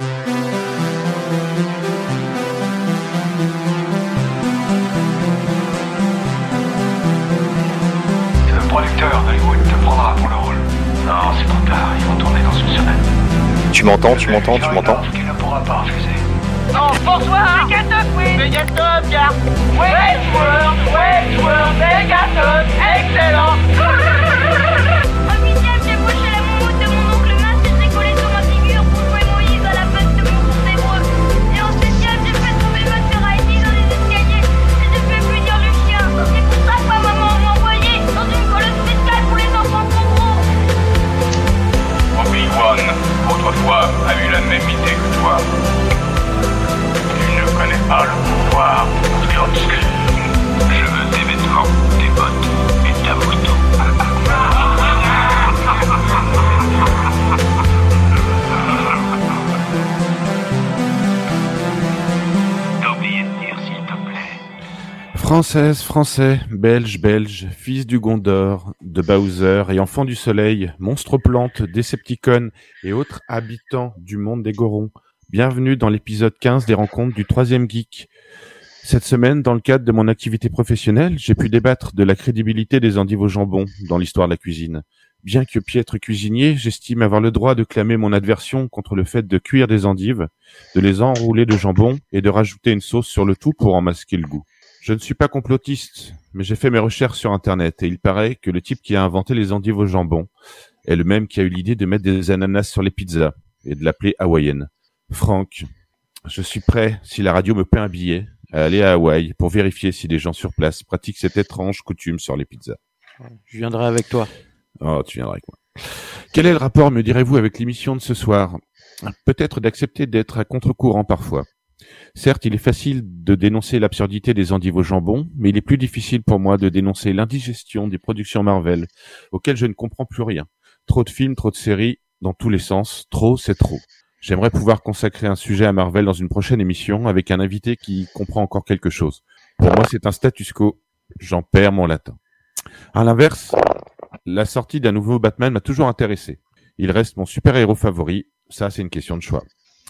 Le producteur d'Hollywood te prendra pour le rôle. Non, c'est trop tard, ils vont tourner dans une semaine. Tu m'entends, tu m'entends, tu m'entends Qui ne pourra pas refuser. Non, bonsoir Megaton, oui Megaton, car Westworld, excellent a eu la même idée que toi. Tu ne connais pas le pouvoir obscur. Je veux tes vêtements, tes bottes et ta moto. Française, français, belge, belge, fils du Gondor, de Bowser et enfant du soleil, monstre plante, décepticon et autres habitants du monde des Gorons. Bienvenue dans l'épisode 15 des rencontres du troisième geek. Cette semaine, dans le cadre de mon activité professionnelle, j'ai pu débattre de la crédibilité des endives au jambon dans l'histoire de la cuisine. Bien que piètre cuisinier, j'estime avoir le droit de clamer mon adversion contre le fait de cuire des endives, de les enrouler de jambon et de rajouter une sauce sur le tout pour en masquer le goût. Je ne suis pas complotiste, mais j'ai fait mes recherches sur Internet et il paraît que le type qui a inventé les endives au jambon est le même qui a eu l'idée de mettre des ananas sur les pizzas et de l'appeler hawaïenne. Franck, je suis prêt, si la radio me paie un billet, à aller à Hawaï pour vérifier si les gens sur place pratiquent cette étrange coutume sur les pizzas. Je viendrai avec toi. Oh, tu viendras avec moi. Quel est le rapport, me direz-vous, avec l'émission de ce soir? Peut-être d'accepter d'être à contre-courant parfois. Certes, il est facile de dénoncer l'absurdité des endives au jambon, mais il est plus difficile pour moi de dénoncer l'indigestion des productions Marvel, auxquelles je ne comprends plus rien. Trop de films, trop de séries, dans tous les sens, trop c'est trop. J'aimerais pouvoir consacrer un sujet à Marvel dans une prochaine émission avec un invité qui comprend encore quelque chose. Pour moi, c'est un status quo. J'en perds mon latin. À l'inverse, la sortie d'un nouveau Batman m'a toujours intéressé. Il reste mon super-héros favori. Ça, c'est une question de choix.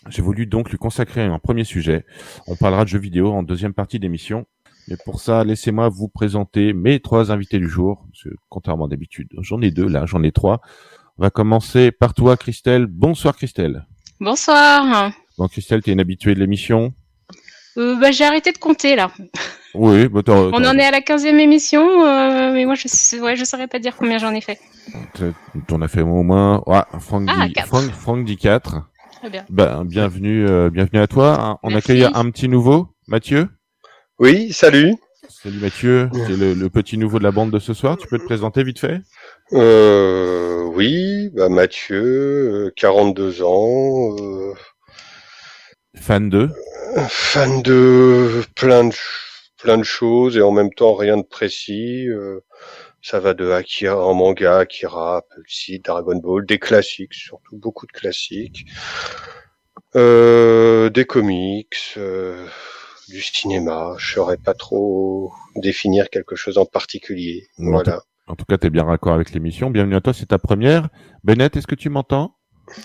J'ai voulu donc lui consacrer un premier sujet. On parlera de jeux vidéo en deuxième partie d'émission. Mais pour ça, laissez-moi vous présenter mes trois invités du jour. Parce que, contrairement d'habitude, j'en ai deux là, j'en ai trois. On va commencer par toi, Christelle. Bonsoir, Christelle. Bonsoir. Bon, Christelle, t'es une habituée de l'émission? Euh, bah, j'ai arrêté de compter là. Oui, bah, On en est à la 15e émission, euh, mais moi je ouais, je saurais pas dire combien j'en ai fait. T'en as fait au moins. Ouais, Franck, Ah, dit, quatre. Franck, Franck dit 4. Très bien. Ben, bienvenue, euh, bienvenue à toi. On Merci. accueille un petit nouveau, Mathieu. Oui, salut. Salut Mathieu, c'est le, le petit nouveau de la bande de ce soir. Tu peux te présenter vite fait? Euh, oui, bah Mathieu, euh, 42 ans, euh, Fan de? fan de plein de plein de choses et en même temps rien de précis. euh, ça va de Akira en manga, Akira, Pulse, Dragon Ball, des classiques, surtout beaucoup de classiques, euh, des comics, euh, du cinéma. Je saurais pas trop définir quelque chose en particulier. Non, Voilà. En tout cas, t'es bien raccord avec l'émission. Bienvenue à toi, c'est ta première. Bennett, est-ce que tu m'entends?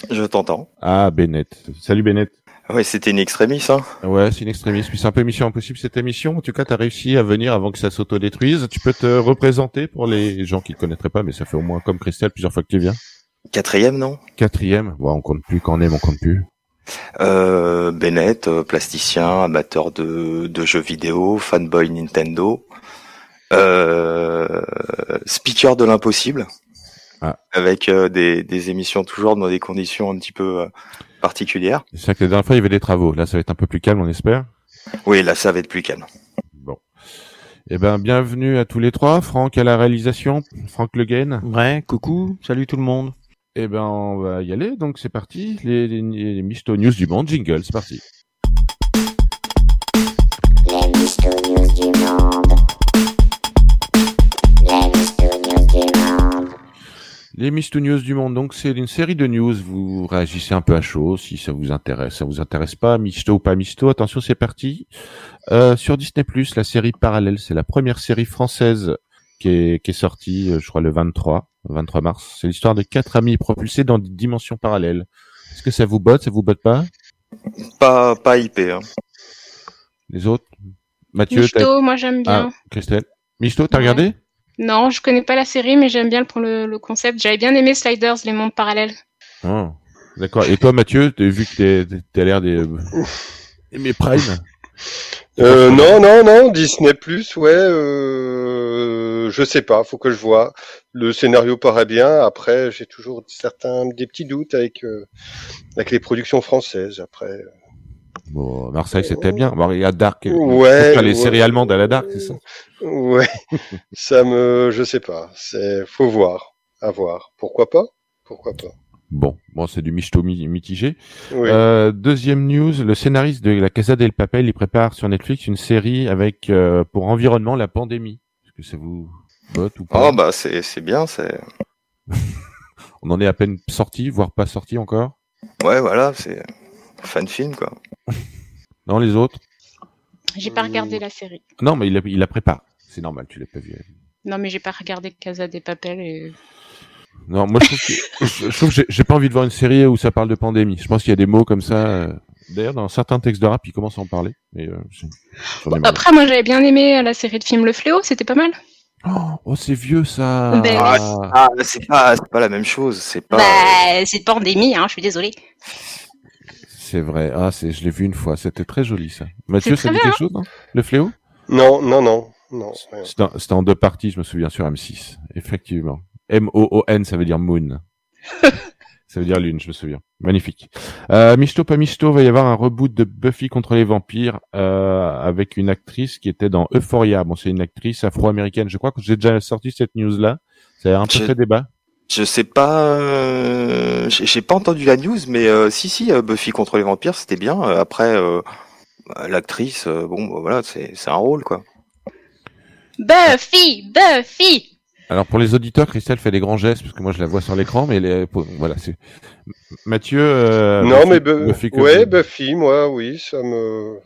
Je t'entends. Ah, Bennett. Salut Bennett. Ouais, c'était une extrémie, hein. Ouais, c'est une extrémiste. Puis c'est un peu mission impossible cette émission. En tout cas, t'as réussi à venir avant que ça s'autodétruise. Tu peux te représenter pour les gens qui ne connaîtraient pas, mais ça fait au moins comme Christelle plusieurs fois que tu viens. Quatrième, non? Quatrième? Bon, on compte plus. Quand on aime, on compte plus. euh, Bennett, euh, plasticien, amateur de, de jeux vidéo, fanboy Nintendo, euh, speaker de l'impossible, Ah. avec euh, des, des émissions toujours dans des conditions un petit peu euh, particulières. C'est vrai que la dernière fois, il y avait des travaux. Là, ça va être un peu plus calme, on espère. Oui, là, ça va être plus calme. Bon. Eh ben, bienvenue à tous les trois. Franck à la réalisation. Franck Le Guen. Ouais, coucou, salut tout le monde. Eh ben, on va y aller. Donc, c'est parti. Les, les, les Misto News du monde. Jingle, c'est parti. Les Misto News du monde. Donc, c'est une série de news. Vous réagissez un peu à chaud si ça vous intéresse. Ça vous intéresse pas, Misto ou pas Misto. Attention, c'est parti. Euh, sur Disney+, la série Parallèle, c'est la première série française qui est, qui est sortie, euh, je crois, le 23, 23 mars. C'est l'histoire de quatre amis propulsés dans des dimensions parallèles. Est-ce que ça vous botte, ça vous botte pas? Pas, pas hypé. Hein. Les autres? Mathieu, t'as- Michto, moi j'aime bien. ah, Christelle. Misto, t'as Ouais. regardé? Non, je connais pas la série, mais j'aime bien le, le, le concept. J'avais bien aimé Sliders, les mondes parallèles. Oh, D'accord. Et toi, Mathieu, t'as vu que t'as l'air des... Mais Prime? Euh, non, non, non, Disney Plus, ouais, euh, je sais pas, faut que je vois. Le scénario paraît bien. Après, j'ai toujours certains des petits doutes avec euh, avec les productions françaises. Après, Bon, Marseille, c'était bien. Bon, il y a Dark. Ouais, les ouais. séries allemandes à la Dark, c'est ça? Ouais, ça me, je sais pas. C'est, faut voir, à voir. Pourquoi pas? Pourquoi pas? Bon, bon, c'est du michto mi- mitigé. Oui. Euh, deuxième news, le scénariste de La Casa del Papel, il prépare sur Netflix une série avec euh, pour environnement la pandémie. Est-ce que ça vous botte ou pas? Oh bah c'est c'est bien, c'est On en est à peine sorti, voire pas sorti encore? ouais voilà, c'est fan film quoi. Non, les autres J'ai pas regardé la série. Non, mais il la, il la prépare. C'est normal, tu l'as pas vu. Non, mais j'ai pas regardé Casa des Papel et... Non, moi je trouve que, je, je trouve que j'ai- pas envie de voir une série où ça parle de pandémie. Je pense qu'il y a des mots comme ça. euh, D'ailleurs, dans certains textes de rap, ils commencent à en parler. Mais euh. Après, moi j'avais bien aimé la série de films Le Fléau, c'était pas mal. Oh, oh, c'est vieux ça. Ben Ah, c'est pas c'est pas la même chose, c'est pas Bah, c'est pandémie, hein, je suis désolée. C'est vrai. Ah, c'est, je l'ai vu une fois. C'était très joli ça. Mathieu, C'est ça très dit bien, quelque chose, non? Le fléau? Non, non, non, non. C'était en, deux parties, je me souviens, sur M6. Effectivement. M-O-O-N, ça veut dire moon. ça veut dire lune, je me souviens. Magnifique. Euh, Michto, pas Michto, va y avoir un reboot de Buffy contre les vampires euh, avec une actrice qui était dans Euphoria. Bon, c'est une actrice afro-américaine. Je crois que j'ai déjà sorti cette news-là. Ça a un peu fait débat. Je sais pas, euh, j'ai pas entendu la news, mais euh, si si, euh, Buffy contre les vampires, c'était bien. Euh, Après, euh, bah, l'actrice, euh, bon, bah, voilà, c'est un rôle quoi. Buffy, Buffy Alors pour les auditeurs, Christelle fait des grands gestes parce que moi je la vois sur l'écran, mais les, pour- voilà, c'est Mathieu. euh, non, Buffy- mais Bu- Buffy ouais, Buffy, moi, oui, ça me.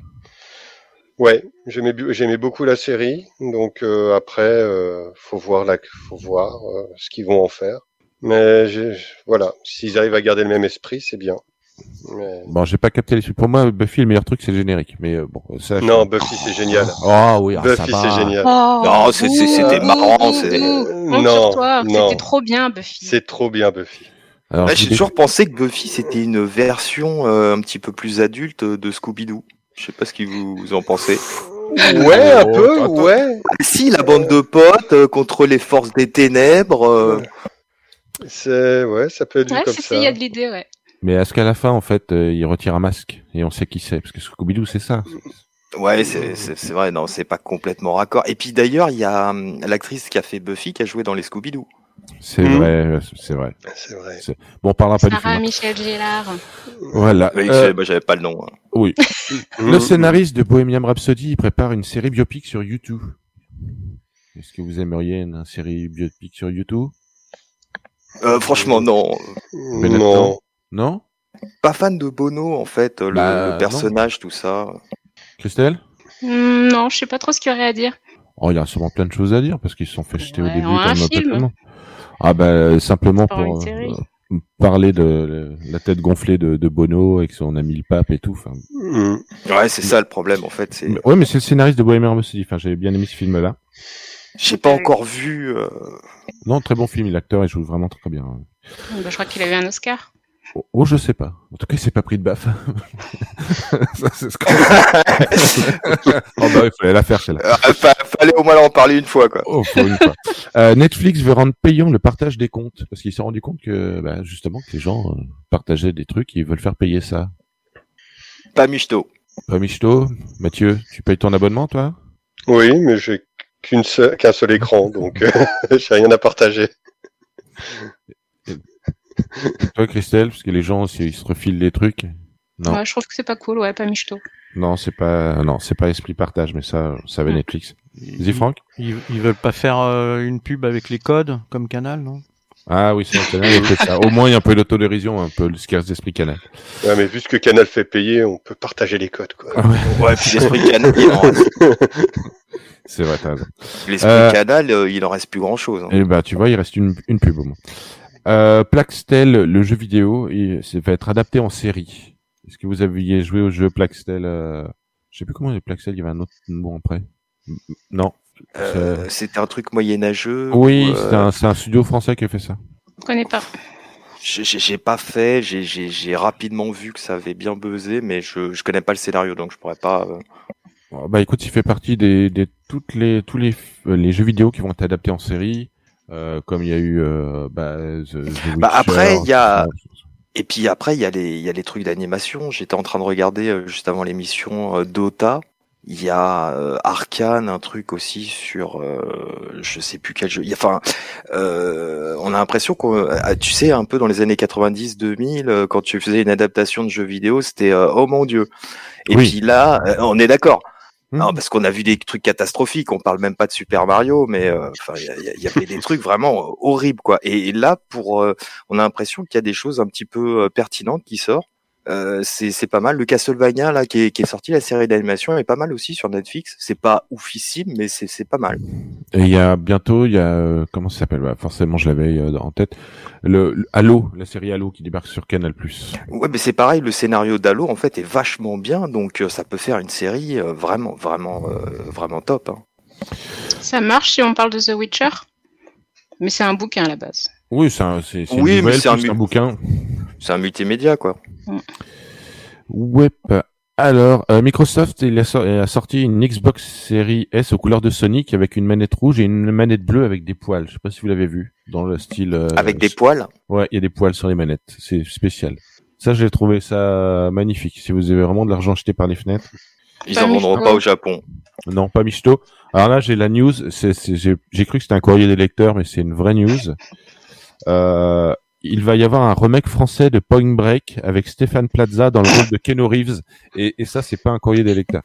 Ouais, j'aimais beaucoup la série, donc euh, après, euh, faut voir la, faut voir euh, ce qu'ils vont en faire. Mais j'ai- voilà, s'ils arrivent à garder le même esprit, c'est bien. Mais- Bon, j'ai pas capté les suites. Pour moi, Buffy, le meilleur truc, c'est le générique. Mais euh, bon, ça. je- Non, Buffy, c'est génial. Ah oui, ah, Buffy, c'est génial. Oh, Non, c'était marrant. Compte Non, non. c'était trop bien, Buffy. C'est trop bien, Buffy. J'ai toujours pensé que Buffy c'était une version euh, un petit peu plus adulte de Scooby-Doo. Je sais pas ce que vous, en pensez. Ouais, un peu, attends. ouais. Ah, Si, la bande de potes euh, contre les forces des ténèbres. euh, C'est, ouais, ça peut être vu Ouais, comme c'est ça. ça, il y a de l'idée, ouais. Mais est-ce qu'à la fin, en fait, euh, il retire un masque et on sait qui c'est? Parce que Scooby-Doo, c'est ça. Ouais, c'est c'est- c'est vrai, non, c'est pas complètement raccord. Et puis d'ailleurs, il y a hum, l'actrice qui a fait Buffy qui a joué dans les Scooby-Doo. C'est vrai, euh, c'est vrai. C'est vrai. Bon, on parlera pas du Sarah film. Michel Gellar. Voilà. Oui, Euh, bah, j'avais pas le nom. hein. oui. Le scénariste de Bohemian Rhapsody il prépare une série biopic sur YouTube. Est-ce que vous aimeriez une série biopic sur YouTube Euh, franchement, non. Benetton Non. Non? Pas fan de Bono, en fait, le, Bah, le personnage, tout ça. Christelle? Hmm, non, je sais pas trop ce qu'il y aurait à dire. Oh, il y a sûrement plein de choses à dire parce qu'ils se sont fait jeter au début un film. Ah bah euh, simplement pour euh, parler de euh, la tête gonflée de, de Bono avec son ami le pape et tout. Enfin, Mm. Ouais, c'est ça le problème, en fait. c'est mais- ouais, mais c'est le scénariste de Bohemian Rhapsody. Enfin, j'avais bien aimé ce film-là. J'ai pas encore vu. euh, Non, très bon film. L'acteur, il joue vraiment très bien. Bah, je crois qu'il a eu un Oscar. Oh, oh, je sais pas. En tout cas, il s'est pas pris de baffe. Ça, c'est ce que- oh bah, il fallait la faire celle-là. euh, fa- fallait au moins en parler une fois, quoi. Oh, pour une fois. Euh, Netflix veut rendre payant le partage des comptes parce qu'ils se sont rendu compte que, bah, justement, que les gens euh, partageaient des trucs et ils veulent faire payer ça. Pas Michto. Pas Michto, Mathieu, tu payes ton abonnement, toi? Oui, mais j'ai qu'une seule, qu'un seul écran, donc euh, j'ai rien à partager. Toi, Christelle, parce que les gens, s'ils se refilent les trucs. Non, Ouais, je trouve que c'est pas cool, ouais, pas michto. non, c'est pas, non, c'est pas esprit partage, mais ça, ça va Netflix. Vas-y, Franck. Ils, ils veulent pas faire euh, une pub avec les codes comme Canal, non? Ah oui, c'est canal, il y a peut-être ça. Au moins, il y a un peu d'autodérision, un peu le scarce d'esprit canal. Ouais, mais vu ce que Canal fait payer, on peut partager les codes, quoi. Ah ouais, Ouais, puis l'esprit canal, il en reste, c'est vrai, t'as l'esprit Euh, canal, euh, il en reste plus grand chose. Et bah, tu vois, il reste une, une pub au moins. Euh, Plaxtel, le jeu vidéo, il, ça va être adapté en série. Est-ce que vous aviez joué au jeu Plaxtel euh... Je sais plus comment les Plaxtel, il y avait un autre mot après. Non. Euh, C'était un truc moyenâgeux. Oui, ou, euh, c'est un, studio français qui a fait ça. Je connais pas. j'ai- pas fait. J'ai- rapidement vu que ça avait bien buzzé, mais je je connais pas le scénario, donc je pourrais pas. euh, Bah écoute, il fait partie des, des toutes les tous les euh, les jeux vidéo qui vont être adaptés en série, euh, comme il y a eu euh, bah, The, The Bah, après, il y a-. Et puis après, il y a les, il y a les trucs d'animation. J'étais en train de regarder euh, juste avant l'émission euh, Dota. Il y a euh, Arcane, un truc aussi sur, euh, je sais plus quel jeu. Enfin, euh, on a l'impression qu'on, tu sais, un peu dans les années 90-2000, euh, quand tu faisais une adaptation de jeu vidéo, c'était euh, oh mon dieu. Et Oui. puis là, on est d'accord. Hmm. Non, parce qu'on a vu des trucs catastrophiques. On parle même pas de Super Mario, mais euh, enfin, il y, avait des trucs vraiment horribles, quoi. Et, et là, pour, euh, on a l'impression qu'il y a des choses un petit peu euh, pertinentes qui sortent. Euh, c'est c'est pas mal. Le Castlevania là qui est, qui est sorti, la série d'animation est pas mal aussi sur Netflix. C'est pas oufissime, mais c'est c'est pas mal. Et il y a bientôt, il y a euh, comment ça s'appelle? Bah, Forcément, je l'avais euh, en tête. Le, le Halo, la série Halo qui débarque sur Canal+. Ouais, mais c'est pareil. Le scénario d'Halo en fait est vachement bien, donc euh, ça peut faire une série euh, vraiment, vraiment, euh, vraiment top. hein. Ça marche si on parle de The Witcher? Mais c'est un bouquin à la base. Oui, c'est un, c'est, c'est Oui, mais une nouvelle c'est un bouquin. C'est un multimédia quoi. Ouais. Alors, euh, Microsoft il a, sor- a sorti une Xbox Series S aux couleurs de Sonic avec une manette rouge et une manette bleue avec des poils. Je sais pas si vous l'avez vu dans le style. euh, Avec des poils. Ouais, il y a des poils sur les manettes. C'est spécial. Ça, j'ai trouvé ça magnifique. Si vous avez vraiment de l'argent jeté par les fenêtres. Ils en vendront pas au Japon. Non, pas Michto. Alors là, j'ai la news. C'est, c'est- j'ai, j'ai cru que c'était un courrier des lecteurs, mais c'est une vraie news. Euh, il va y avoir un remake français de Point Break avec Stéphane Plaza dans le rôle de Keanu Reeves. Et, et ça, c'est pas un courrier des lecteurs.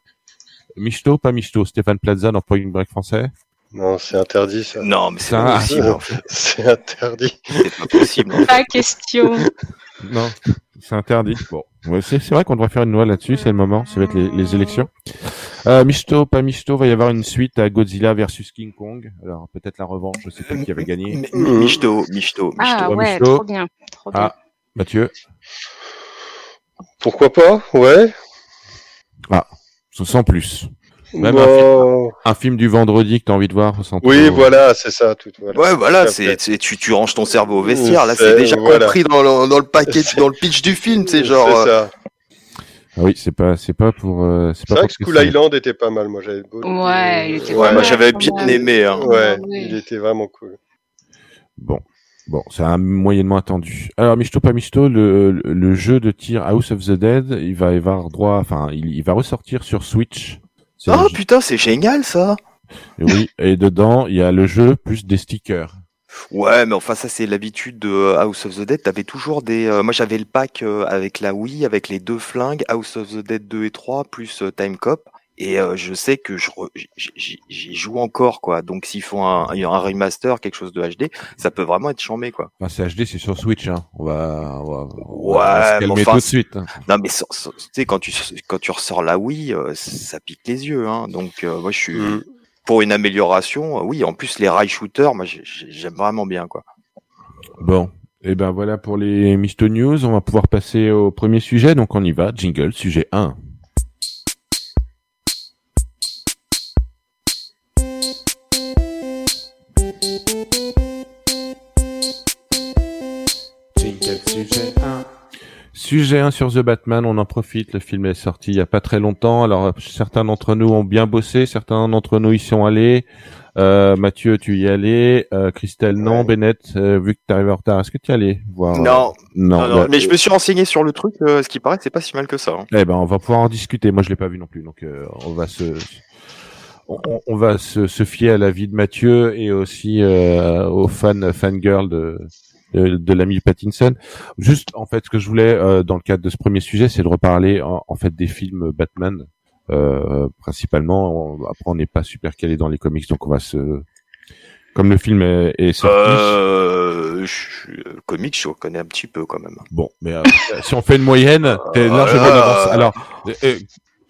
Michto, pas Michto. Stéphane Plaza dans Point Break français. Non, c'est interdit ça. Non, mais c'est Ça- pas possible. en fait. C'est interdit. C'est pas possible. en fait. Pas question. Non, c'est interdit. Bon, ouais, c'est, c'est vrai qu'on devrait faire une loi là-dessus. C'est le moment. Ça va être les, les élections. Euh, Michto, pas Michto, va y avoir une suite à Godzilla versus King Kong. Alors peut-être la revanche. Je sais pas qui avait gagné. Mi- mi- Michto, Michto, Ah Michto, ouais, trop bien. Trop bien. Ah, Mathieu. Pourquoi pas Ouais. Sans plus. Même Bon. Un film du vendredi que t'as envie de voir sans Oui, trop- voilà, c'est ça. Tout, voilà. Ouais, voilà, c'est, tu, tu ranges ton cerveau au vestiaire. Là, C'est- déjà voilà. compris dans le, dans le paquet, dans le pitch du film. C'est genre. C'est euh, ça. Ah oui, c'est pas, c'est pas pour, euh, c'est C'est pas vrai que School. Island était pas mal. Moi, j'avais beau. Ouais, il était Ouais, j'avais bien aimé. Hein. Ouais, oui. il était vraiment cool. Bon. Bon, c'est un moyennement attendu. Alors, Michto pas Michto, le, le, jeu de tir House of the Dead, il va y avoir droit, enfin, il, il va ressortir sur Switch. Oh le putain, c'est génial ça. Oui, et dedans, il y a le jeu plus des stickers. Ouais, mais enfin ça c'est l'habitude de euh, House of the Dead. T'avais toujours des. euh, moi j'avais le pack euh, avec la Wii, avec les deux flingues, House of the Dead 2 et 3 plus euh, Time Cop. Et euh, je sais que je j'y joue encore quoi. Donc s'ils font un, un remaster, quelque chose de HD, ça peut vraiment être chambé quoi. Enfin, c'est HD, c'est sur Switch, hein. On va, on va, on Ouais, va se calmer enfin, tout de suite. hein. Non mais tu sais quand tu quand tu ressors la Wii, euh, ça pique les yeux. Hein. Donc euh, moi je suis Mm. pour une amélioration. euh, oui, en plus les rail shooters, moi j'ai- j'ai- j'aime vraiment bien quoi. Bon. Et ben voilà pour les Misto News. On va pouvoir passer au premier sujet. Donc on y va. Jingle, sujet 1. Sujet 1 sur The Batman, on en profite, le film est sorti il y a pas très longtemps, alors euh, certains d'entre nous ont bien bossé, certains d'entre nous y sont allés, euh, Mathieu tu y es allé, euh, Christelle non, Ouais. Bennett, euh, vu que tu arrives en retard, est-ce que tu y es allé voir Non, non, non, non, bah, mais je me suis renseigné sur le truc. ce qui paraît, que c'est pas si mal que ça. hein. Eh ben, on va pouvoir en discuter. Moi, je l'ai pas vu non plus, donc euh, on va se, on, va se, se fier à l'avis de Mathieu et aussi euh, aux fans, fangirls de, de, de l'ami Pattinson. Juste, en fait, ce que je voulais euh, dans le cadre de ce premier sujet, c'est de reparler en, en fait des films Batman, euh, principalement. On- après, on n'est pas super calé dans les comics, donc on va se, comme le film est, est sorti. Euh, je, euh, comics, je connais un petit peu quand même. Bon, mais euh, si on fait une moyenne, t'es Euh, largement euh, d'avance. Alors, euh, euh,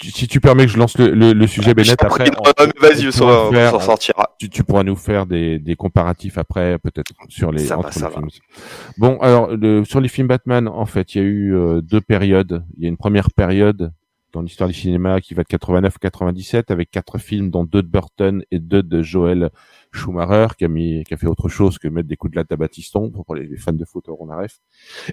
tu- si tu permets que je lance le, le, le sujet, Je Bennett, après, on- vas-y, on s'en sortira. tu, tu pourras nous faire des, des comparatifs après, peut-être sur les Ça va, entre ça les va. films. Bon, alors le- sur les films Batman, en fait, il y a eu euh, deux périodes. Il y a une première période dans l'histoire du cinéma qui va de 89-97 avec quatre films, dont deux de Burton et deux de Joel Schumacher, qui a mis, qui a fait autre chose que mettre des coups de latte à Batiston pour les, fans de foot la ref.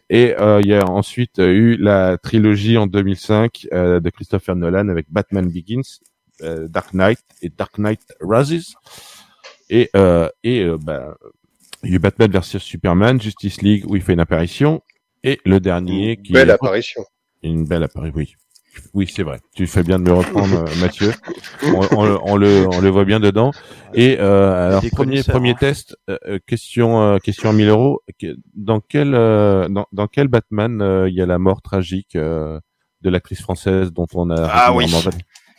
Et euh, il y a ensuite euh, eu la trilogie en 2005 euh, de Christopher Nolan avec Batman Begins, euh, Dark Knight et Dark Knight Rises. Et, euh, et euh, bah, il y a eu Batman versus Superman, Justice League où il fait une apparition. Et le dernier Une qui belle apparition. une belle apparition, oui. Oui, c'est vrai. Tu fais bien de me reprendre, euh, Mathieu. On, on le- on le, on le voit bien dedans. Et euh, alors, premier, test, euh, euh, question, euh, question à 1000 euros. Dans quel, euh, dans, dans quel Batman euh, il y a la mort tragique euh, de l'actrice française dont on a Ah oui.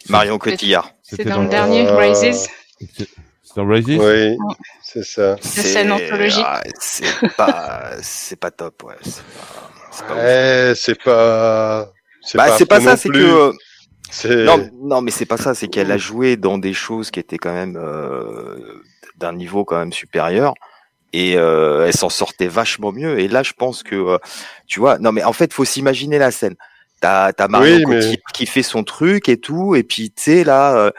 Marion Cotillard. C'est C'était dans le dernier, Euh, Rises. C'est c'est dans Rises? Oui, c'est ça. scène anthologique. ah, C'est pas, c'est pas top, ouais. C'est pas, c'est pas. Ouais, c'est pas. Bah, c'est pas affreux ça, c'est que C'est. non, non, mais c'est pas ça, c'est qu'elle a joué dans des choses qui étaient quand même euh, d'un niveau quand même supérieur et euh, elle s'en sortait vachement mieux. Et là, je pense que euh, tu vois, non, mais en fait, faut s'imaginer la scène. T'as t'as Marion Oui, mais- qui fait son truc et tout, et puis tu sais là. euh,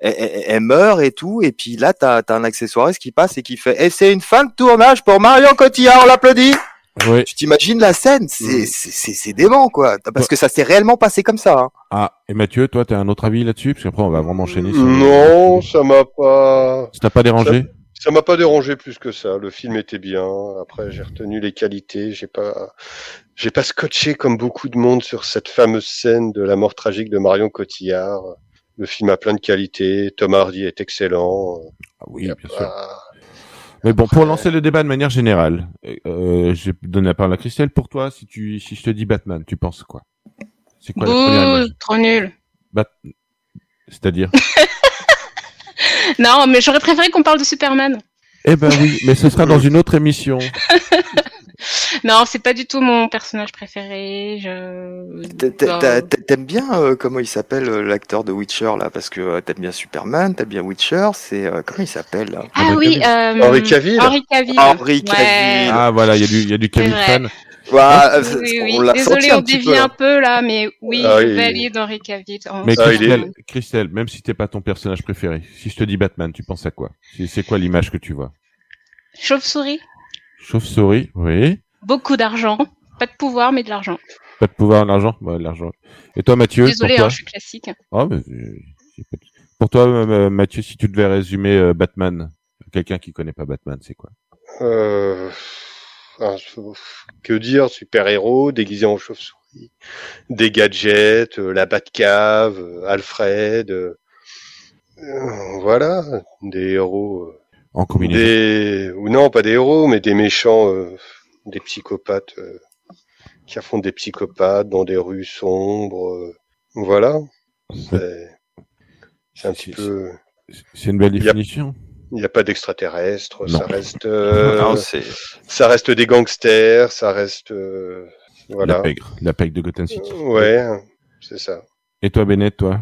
elle, elle- elle meurt et tout, et puis là t'as as un accessoiriste qui passe et qui fait "Et c'est une fin de tournage pour Marion Cotillard, on l'applaudit." Oui. Tu t'imagines la scène, c'est Mm. c'est c'est c'est dément quoi, parce que ça s'est réellement passé comme ça. Hein. Ah, et Mathieu, toi, tu as un autre avis là-dessus? Parce qu'après, on va vraiment enchaîner. sur- Non, ça m'a pas. Ça t'a pas dérangé? Ça m'a pas dérangé plus que ça. Le film était bien. Après, j'ai retenu les qualités. J'ai pas, j'ai pas scotché comme beaucoup de monde sur cette fameuse scène de la mort tragique de Marion Cotillard. Le film a plein de qualités. Tom Hardy est excellent. Ah oui, bien sûr. Mais bon, pour lancer le débat de manière générale, euh, je vais donner la parole à Christelle. Pour toi, si tu, si je te dis Batman, tu penses quoi? C'est quoi la première Bouh, image? trop nul. Bat- C'est-à-dire? Non, mais j'aurais préféré qu'on parle de Superman. Eh ben oui, mais ce sera dans une autre émission. Non, c'est pas du tout mon personnage préféré. Je... Bah, t'a- T'aimes bien euh, comment il s'appelle euh, l'acteur de Witcher là Parce que euh, t'aimes bien Superman, t'aimes bien Witcher, c'est euh, comment il s'appelle là? Ah Henry oui, Cavill. euh, Henry Cavill. Henry Cavill. Henry Ouais. Cavill. Ah voilà, il y a du, il y a du vrai. fan. Voilà, Oui, euh, oui, oui. on Désolé, on dévie peu. un peu là, mais oui, Ah je oui. valide Henry Cavill. en- Mais Ah, est- Christelle, Christelle, même si t'es pas ton personnage préféré, si je te dis Batman, tu penses à quoi? C'est quoi l'image que tu vois? Chauve-souris, Chauve-souris, oui. beaucoup d'argent, pas de pouvoir, mais de l'argent. Pas de pouvoir, l'argent Ouais, l'argent. Et toi, Mathieu Désolé, pour hein, toi je suis classique. Ah, mais, euh, Pour toi, euh, Mathieu, si tu devais résumer euh, Batman, quelqu'un qui connaît pas Batman, c'est quoi? Euh, ah, que dire, super-héros déguisé en chauve-souris, des gadgets, euh, la Batcave, euh, Alfred, euh, euh, voilà, des héros, euh, En des ou non pas des héros, mais des méchants, euh, des psychopathes euh, qui affrontent des psychopathes dans des rues sombres, euh, voilà. C'est un petit peu, C'est une belle définition. il n'y a pas d'extraterrestres, ça reste. euh, Non, c'est ça reste des gangsters, ça reste euh, La voilà. pègre. La pègre de Gotham City. Ouais, c'est ça. Et toi, Bennett, toi?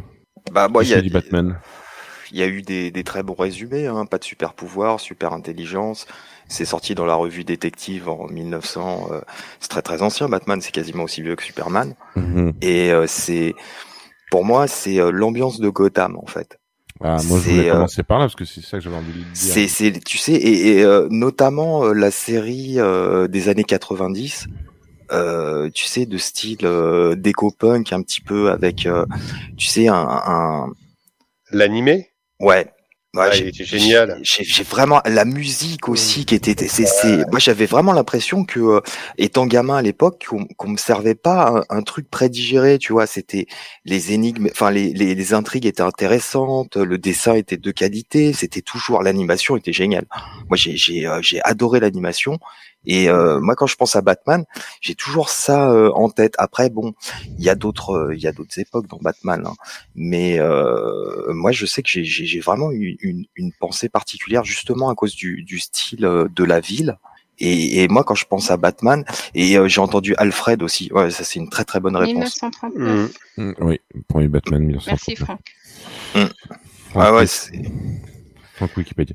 Bah moi il y je a dis Batman? Il y a eu des, des très bons résumés, hein, pas de super pouvoir, super intelligence. C'est sorti dans la revue Détective en 1900. euh, c'est très très ancien. Batman, c'est quasiment aussi vieux que Superman. Mhm. Et euh, c'est, pour moi, c'est euh, l'ambiance de Gotham en fait. Ah, moi, je C'est, voulais euh, commencer par là parce que c'est ça que j'avais envie de dire. C'est, c'est, tu sais, et, et, euh, notamment euh, la série euh, des années 90. Euh, tu sais, de style euh, déco-punk un petit peu avec, euh, tu sais, un, un L'animé? Ouais. Ah, j'ai- génial. J'ai j'ai vraiment la musique aussi qui était. C'est, c'est, moi j'avais vraiment l'impression que, euh, étant gamin à l'époque, qu'on, qu'on me servait pas un, un truc prédigéré, tu vois. C'était les énigmes, enfin les, les, les intrigues étaient intéressantes, le dessin était de qualité, c'était toujours l'animation était géniale. Moi j'ai j'ai euh, j'ai adoré l'animation et euh, moi quand je pense à Batman, j'ai toujours ça euh, en tête. Après bon, il y a d'autres euh, il y a d'autres époques dans Batman, hein. mais euh, moi je sais que j'ai j'ai j'ai vraiment eu une, une pensée particulière justement à cause du, du style euh, de la ville Et, et moi, quand je pense à Batman, et euh, j'ai entendu Alfred aussi, ouais, ça c'est une très très bonne réponse. 1939. Mm. Mm, Oui, premier Batman 1939. Merci Franck. Ah Franck ouais, c'est- Franck Wikipédia.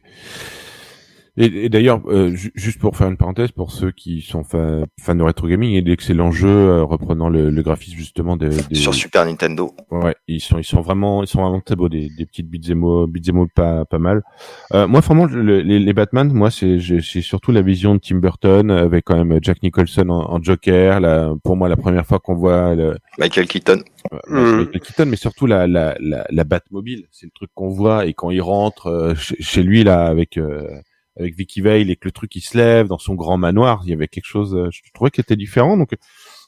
Et, et d'ailleurs, euh, ju- juste pour faire une parenthèse, pour ceux qui sont fa- fans de rétro gaming, il y a d'excellents jeux euh, reprenant le, le graphisme justement des, des- sur Super Nintendo. Ouais, ils sont ils sont vraiment ils sont vraiment très beaux des, des petites beat'em pas pas mal. Euh, moi vraiment le- les, les Batman, moi c'est c'est surtout la vision de Tim Burton avec quand même Jack Nicholson en, en Joker. Là, pour moi la première fois qu'on voit le, Michael Keaton. Mm. Michael Keaton, mais surtout la la la, la Batmobile, c'est le truc qu'on voit et quand il rentre euh, chez, chez lui là avec euh, avec Vicky Vale et que le truc il se lève dans son grand manoir, il y avait quelque chose, euh, je trouvais qu'il était différent. Donc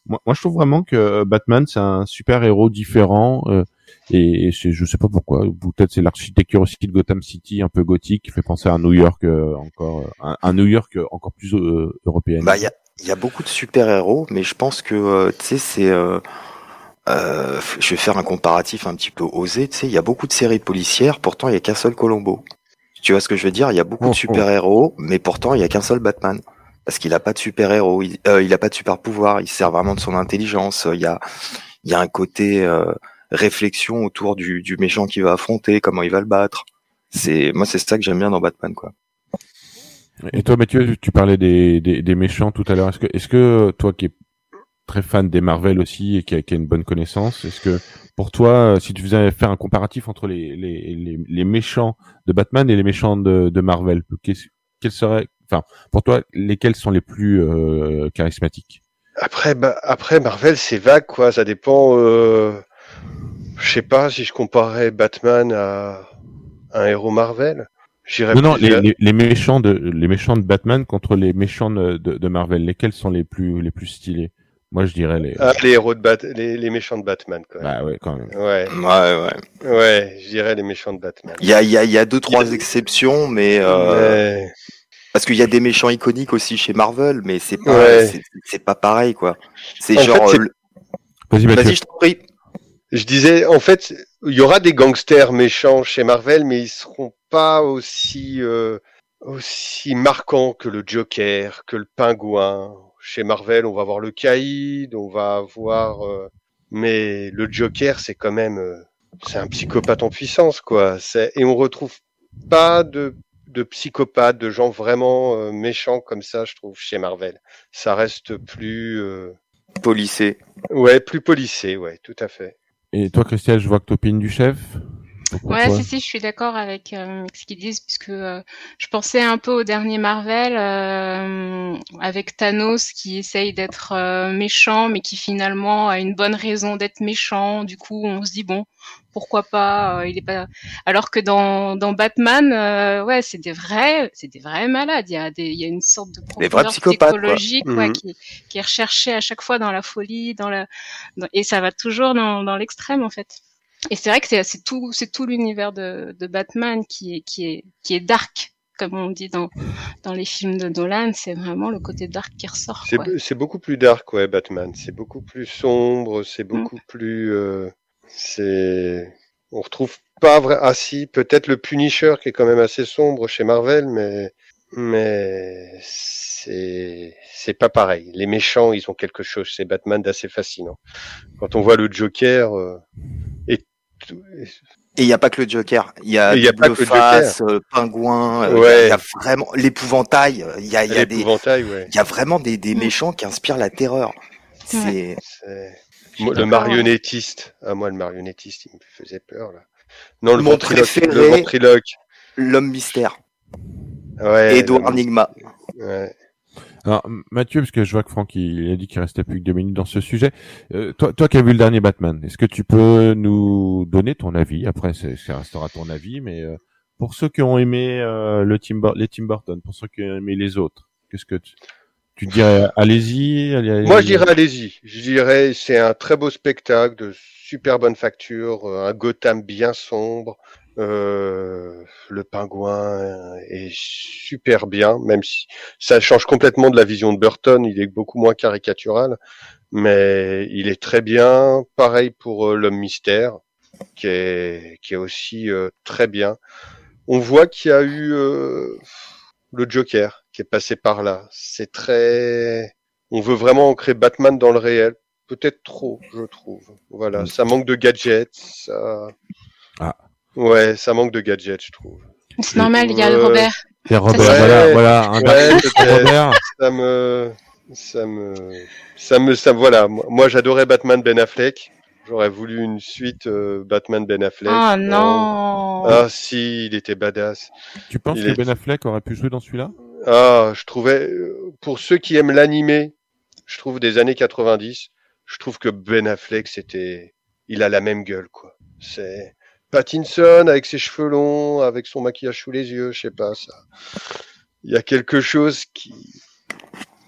moi, moi je trouve vraiment que euh, Batman c'est un super héros différent euh, et, je sais pas pourquoi, ou peut-être c'est l'architecture aussi de Gotham City un peu gothique qui fait penser à un New York euh, encore euh, un, New York euh, encore plus euh, européen. Bah, il y a, y a beaucoup de super-héros, mais je pense que, euh, tu sais, c'est... Euh, euh, je vais faire un comparatif un petit peu osé. Tu sais, il y a beaucoup de séries policières, pourtant il y a qu'un seul Colombo. Tu vois ce que je veux dire? Il y a beaucoup Oh, de super-héros, mais pourtant il y a qu'un seul Batman. Parce qu'il a pas de super-héros, il, euh, il a pas de super-pouvoir, il sert vraiment de son intelligence. Il y a, il y a un côté euh, réflexion autour du, du méchant qu'il va affronter, comment il va le battre. C'est moi, c'est ça que j'aime bien dans Batman, quoi. Et toi, Mathieu, tu parlais des, des, des méchants tout à l'heure. Est-ce que, est-ce que toi qui es très fan des Marvel aussi et qui a, qui a une bonne connaissance, est-ce que pour toi, euh, si tu faisais faire un comparatif entre les, les, les, les méchants de Batman et les méchants de, de Marvel, quels seraient, enfin, pour toi, lesquels sont les plus euh, charismatiques? Après, bah, après Marvel, c'est vague, quoi. Ça dépend. Euh... Je sais pas si je comparais Batman à un héros Marvel. J'irais Non, non, les, vers- les, les méchants de les méchants de Batman contre les méchants de, de, de Marvel, lesquels sont les plus les plus stylés? Moi, je dirais les. Ah, les héros de Bat... les, les méchants de Batman, quand même. Bah ouais, quand même. Ouais, Ouais, ouais. ouais, je dirais les méchants de Batman. Il y a, y a, y a deux, trois a- exceptions, mais euh, Mais- parce qu'il y a des méchants iconiques aussi chez Marvel, mais c'est pas, Ouais. c'est- pas pareil, quoi. C'est En genre, fait, le- Vas-y, vas-y, je t'en prie. Je disais, en fait, il y aura des gangsters méchants chez Marvel, mais ils seront pas aussi euh, aussi marquants que le Joker, que le Pingouin. Chez Marvel, on va voir le Caïd, on va avoir, euh, mais le Joker, c'est quand même, euh, c'est un psychopathe en puissance, quoi. C'est et on retrouve pas de de psychopathes, de gens vraiment euh, méchants comme ça, je trouve, chez Marvel. Ça reste plus, euh, Policé. ouais, plus policé, ouais, tout à fait. Et toi, Christian, je vois que t'opines du chef. Ouais, si, si, je suis d'accord avec, euh, avec ce qu'ils disent, puisque euh, je pensais un peu au dernier Marvel, euh, avec Thanos qui essaye d'être euh, méchant, mais qui finalement a une bonne raison d'être méchant. Du coup, on se dit, bon, pourquoi pas, euh, il est pas... Alors que dans, dans Batman, euh, ouais, c'est des vrais, c'est des vrais malades. Il y a des, il y a une sorte de profondeur quoi. psychologique, ouais, Mhm. qui, qui est recherchée à chaque fois dans la folie, dans la, dans- et ça va toujours dans, dans l'extrême, en fait. Et c'est vrai que c'est tout, c'est tout l'univers de, de Batman qui est, qui est, qui est dark, comme on dit dans, dans les films de Nolan. C'est vraiment le côté dark qui ressort. C'est beaucoup plus dark, ouais, Batman. C'est beaucoup plus sombre, Mm. c'est beaucoup plus. euh, c'est. On retrouve pas vrai. Ah si, peut-être le Punisher qui est quand même assez sombre chez Marvel, mais mais c'est c'est pas pareil. Les méchants, ils ont quelque chose. C'est Batman d'assez fascinant. Quand on voit le Joker euh, et tout- Et il n'y a pas que le Joker. Il y a y a pas Double que le Face, euh, Pingouin. euh, il y a- Ouais. Il y a vraiment l'épouvantail. euh, Il y a, il y a des, ouais. y a vraiment des, des Mm. méchants qui inspirent la terreur. C'est- le marionnettiste. Ah moi, le marionnettiste, il me faisait peur là. Non, le Mon ventriloque. Le préféré. ventriloque. l'homme mystère. Ouais. Edouard le- Nigma. Ouais. Alors, Mathieu, parce que je vois que Franck il a dit qu'il restait plus que deux minutes dans ce sujet. Euh, toi, toi qui as vu le dernier Batman, est-ce que tu peux nous donner ton avis? Après, ça restera ton avis, mais euh, pour ceux qui ont aimé euh, le Tim les Tim Burton, pour ceux qui ont aimé les autres, qu'est-ce que tu, tu dirais? Allez-y. allez- Moi, je dirais allez-y. Je dirais c'est un très beau spectacle de super bonne facture, euh, un Gotham bien sombre. Euh, le pingouin est super bien, même si ça change complètement de la vision de Burton. Il est beaucoup moins caricatural, mais il est très bien. Pareil pour euh, l'homme mystère, qui est qui est aussi euh, très bien. On voit qu'il y a eu euh, le Joker qui est passé par là. C'est très, on veut vraiment ancrer Batman dans le réel. Peut-être trop, je trouve. Voilà, Mm. ça manque de gadgets. Ça... Ah. Ouais, ça manque de gadgets, je trouve. C'est normal, il y a le Robert. C'est Robert, c'est- voilà, Ouais. voilà, un Ouais, Batman peut-être. Robert. ça me, ça me, ça me, ça voilà. Moi, j'adorais Batman Ben Affleck. J'aurais voulu une suite euh, Batman Ben Affleck. Oh Non. Ah si, il était badass. Tu penses Il que est- Ben Affleck aurait pu jouer dans celui-là? Ah, je trouvais, euh, pour ceux qui aiment l'animé, je trouve des années 90, je trouve que Ben Affleck, c'était, il a la même gueule, quoi. C'est Pattinson avec ses cheveux longs, avec son maquillage sous les yeux, je sais pas, ça. Il y a quelque chose qui,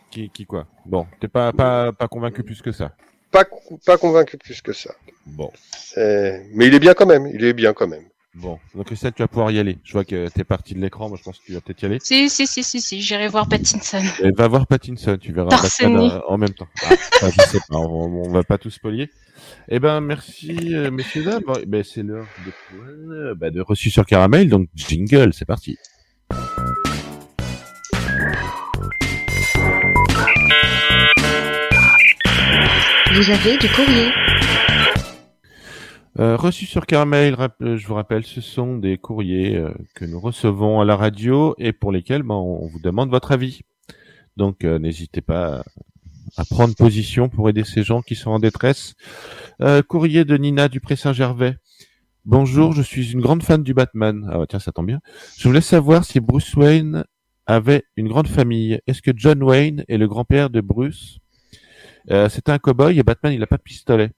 qui, qui quoi Bon, t'es pas, pas, pas convaincu plus que ça. pas, pas convaincu plus que ça. Bon, Mais il est bien quand même, il est bien quand même. Bon. Donc Christelle, tu vas pouvoir y aller. Je vois que t'es parti de l'écran, moi je pense que tu vas peut-être y aller. Si, si, si, si, si, j'irai voir Pattinson. Et va voir Pattinson, tu verras Batman euh, en même temps. Ah, je sais pas, on, on va pas tout spolier. Eh ben, merci, euh, messieurs, dames. Bon, eh ben, c'est l'heure de, euh, bah, de reçu sur caramel, donc jingle, c'est parti. Vous avez du courrier. Euh, reçu sur Caramel, euh, je vous rappelle, ce sont des courriers euh, que nous recevons à la radio et pour lesquels ben, on vous demande votre avis. Donc euh, n'hésitez pas à prendre position pour aider ces gens qui sont en détresse. Courrier de Nina Dupré Saint-Gervais. Bonjour, je suis une grande fan du Batman. Ah tiens, ça tombe bien. Je voulais savoir si Bruce Wayne avait une grande famille. Est-ce que John Wayne est le grand-père de Bruce? C'est un cow-boy et Batman, il a pas de pistolet.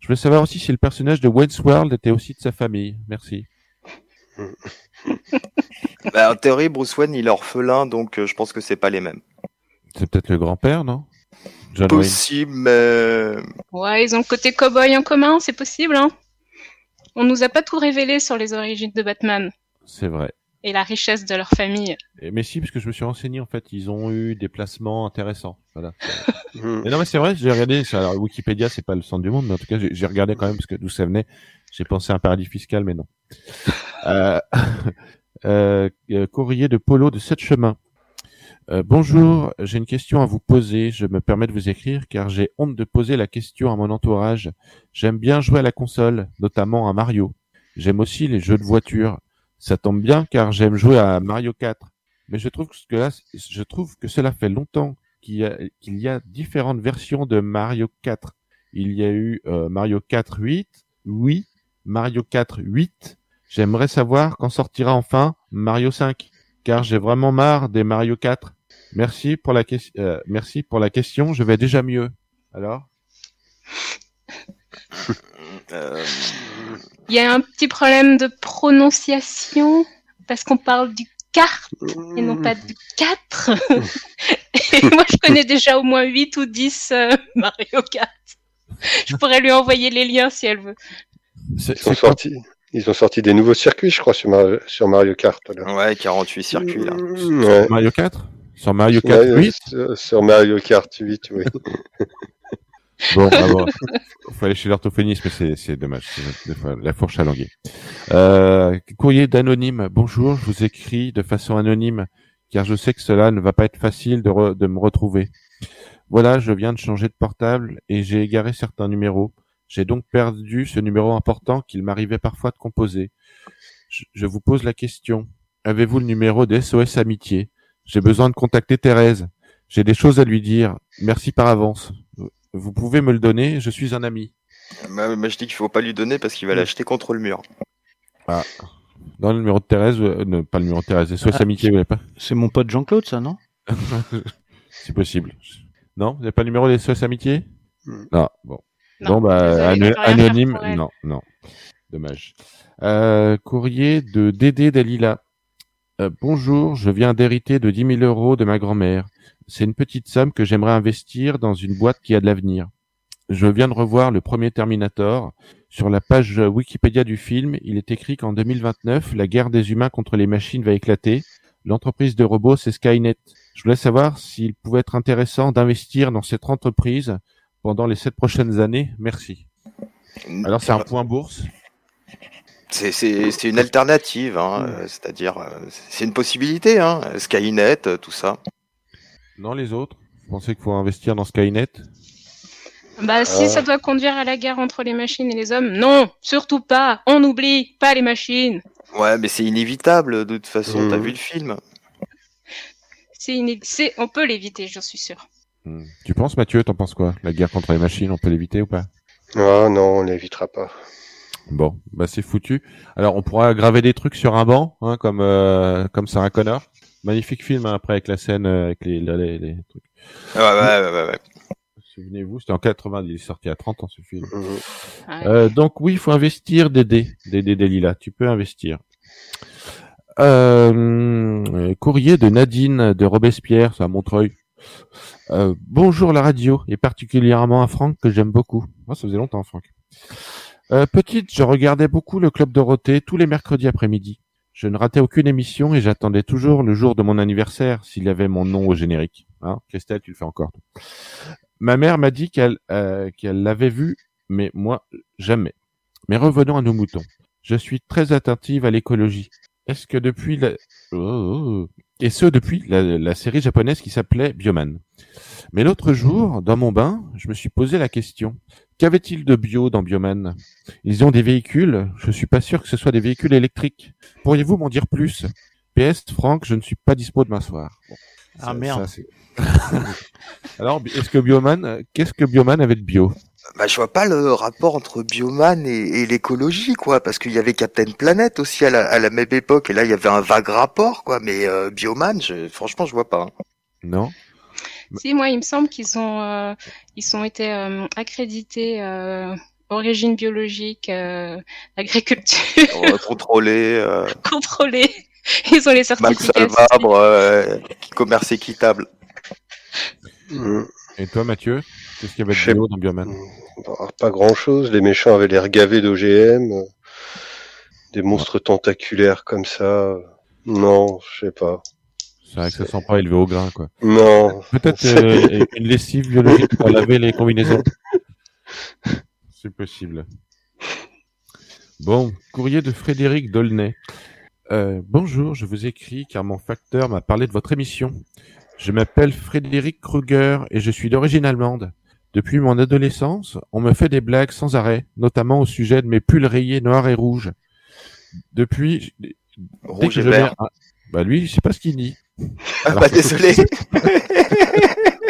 Je voulais savoir aussi si le personnage de Wayne's World était aussi de sa famille. Merci. Bah, en théorie, Bruce Wayne, il est orphelin, donc euh, je pense que c'est pas les mêmes. C'est peut-être le grand-père, non? John Wayne. Possible, mais Ouais, ils ont le côté cow-boy en commun, c'est possible, hein. On nous a pas tout révélé sur les origines de Batman C'est vrai. et la richesse de leur famille. Et- Mais si, parce que je me suis renseigné, en fait, ils ont eu des placements intéressants. Voilà. Mhm. Mais non, mais c'est vrai, j'ai regardé, alors, Wikipédia, c'est pas le centre du monde, mais en tout cas, j'ai regardé quand même, parce que d'où ça venait. J'ai pensé à un paradis fiscal, mais non. euh, euh, euh, courrier de Polo de Sept Chemins. Euh, bonjour, j'ai une question à vous poser. Je me permets de vous écrire car j'ai honte de poser la question à mon entourage. J'aime bien jouer à la console, notamment à Mario. J'aime aussi les jeux de voiture. Ça tombe bien car j'aime jouer à Mario 4. Mais je trouve que, là, je trouve que cela fait longtemps qu'il y, a, qu'il y a différentes versions de Mario 4. Il y a eu euh, Mario 4 8, oui, Mario 4 8. J'aimerais savoir quand sortira enfin Mario 5, car j'ai vraiment marre des Mario 4. Merci pour la, ques- euh, merci pour la question, je vais déjà mieux. Alors? Euh, Il y a un petit problème de prononciation parce qu'on parle du carte et non pas du 4. et moi, je connais déjà au moins 8 ou 10 euh, Mario Kart. Je pourrais lui envoyer les liens si elle veut. Ils sont c'est quoi sortis, ils ont sorti des nouveaux circuits, je crois, sur, Mar- sur Mario Kart. Là. ouais, 48 circuits là. Ouais. Mario 4 Sur Mario 4 Ouais, 8 sur, sur Mario Kart 8, oui. Bon, ah bon. faut aller chez l'orthophoniste, mais c'est, dommage. La fourche à languer. Euh, courrier d'anonyme. Bonjour, je vous écris de façon anonyme, car je sais que cela ne va pas être facile de, re- de me retrouver. Voilà, je viens de changer de portable et j'ai égaré certains numéros. J'ai donc perdu ce numéro important qu'il m'arrivait parfois de composer. Je, je vous pose la question. Avez-vous le numéro des SOS Amitié? J'ai besoin de contacter Thérèse. J'ai des choses à lui dire. Merci par avance. Vous pouvez me le donner, je suis un ami. Bah, moi, je dis qu'il faut pas lui donner parce qu'il va l'acheter contre le mur. Dans le numéro de Thérèse, euh, non, pas le numéro de Thérèse, SOS Ah. Amitié, vous l'avez pas C'est mon pote Jean-Claude, ça, non? C'est possible. Non, vous n'avez pas le numéro des SOS Amitié Hmm. Non, bon. Non, bon, bah, désolé, ano- je peux rien faire anonyme, pour elle. non, non. Dommage. Euh, courrier de Dédé Dalila. Euh, bonjour, je viens d'hériter de 10 000 euros de ma grand-mère. C'est une petite somme que j'aimerais investir dans une boîte qui a de l'avenir. Je viens de revoir le premier Terminator. Sur la page Wikipédia du film, il est écrit qu'en 2029, la guerre des humains contre les machines va éclater. L'entreprise de robots, c'est Skynet. Je voulais savoir s'il pouvait être intéressant d'investir dans cette entreprise pendant les sept prochaines années. Merci. Alors, c'est un point bourse. C'est une alternative, hein, c'est-à-dire euh, c'est une possibilité, hein. Skynet, euh, tout ça. Non, les autres Vous pensez qu'il faut investir dans Skynet? Bah, si Euh. ça doit conduire à la guerre entre les machines et les hommes, non, surtout pas. On n'oublie pas les machines. Ouais, mais c'est inévitable de toute façon. T'as Mhm. vu le film C'est iné- c'est- on peut l'éviter, j'en suis sûr. Hmm. Tu penses, Mathieu, t'en penses quoi? La guerre contre les machines, on peut l'éviter ou pas? Ah non, on l'évitera pas. Bon, bah c'est foutu. Alors, on pourra graver des trucs sur un banc, hein, comme euh, comme Sarah Connor? Magnifique film hein, après avec la scène euh, avec les, les, les trucs. Ouais, ouais, ouais, ouais, ouais. Souvenez-vous, c'était en 80, il est sorti à 30 ans ce film. Mhm. Ouais. Euh, donc oui, il faut investir Dédé, Dédé Delila, tu peux investir. Euh, courrier de Nadine de Robespierre, c'est à Montreuil. Euh, bonjour la radio, et particulièrement à Franck que j'aime beaucoup. Moi, ça faisait longtemps, Franck. Euh, petite, je regardais beaucoup le Club Dorothée tous les mercredis après-midi. Je ne ratais aucune émission et j'attendais toujours le jour de mon anniversaire s'il y avait mon nom au générique. Hein Christelle, tu le fais encore. Ma mère m'a dit qu'elle euh, qu'elle l'avait vu, mais moi, jamais. Mais revenons à nos moutons. Je suis très attentive à l'écologie. Est-ce que depuis la... Oh, oh. Et ce, depuis la série japonaise qui s'appelait Bioman. Mais l'autre jour, dans mon bain, je me suis posé la question. Qu'avait-il de bio dans Bioman Ils ont des véhicules. Je suis pas sûr que ce soit des véhicules électriques. Pourriez-vous m'en dire plus? PS, Franck, je ne suis pas dispo demain soir. Bon, Ah, ça- merde. ça, Alors, est-ce que Bioman, euh, qu'est-ce que Bioman avait de bio? Bah, je vois pas le rapport entre Bioman et, et l'écologie, quoi, parce qu'il y avait Captain Planet aussi à la, à la même époque, et là il y avait un vague rapport, quoi, mais euh, Bioman, je, franchement, je vois pas. hein. Non? Si, moi, il me semble qu'ils ont, euh, ils ont été euh, accrédités euh, origine biologique, euh, agriculture Contrôler, euh, contrôlée. Ils ont les Max certificats. Salvabre, euh, commerce équitable. Et toi, Mathieu Qu'est-ce qu'il y avait de bio dans Bioman? Bah, pas grand chose. Les méchants avaient l'air gavés d'OGM. Des monstres tentaculaires comme ça. Non, je sais pas. C'est vrai que ça sent pas élevé au grain, quoi. Non. Peut-être euh, une lessive biologique pour laver les combinaisons. C'est possible. Bon, courrier de Frédéric Dolnay. Euh, bonjour, je vous écris car mon facteur m'a parlé de votre émission. Je m'appelle Frédéric Kruger et je suis d'origine allemande. Depuis mon adolescence, on me fait des blagues sans arrêt, notamment au sujet de mes pulls rayés noirs et rouges. Depuis, dès Rouge que et je mets vert. un- Bah lui, je sais pas ce qu'il dit. Ah, Alors bah désolé.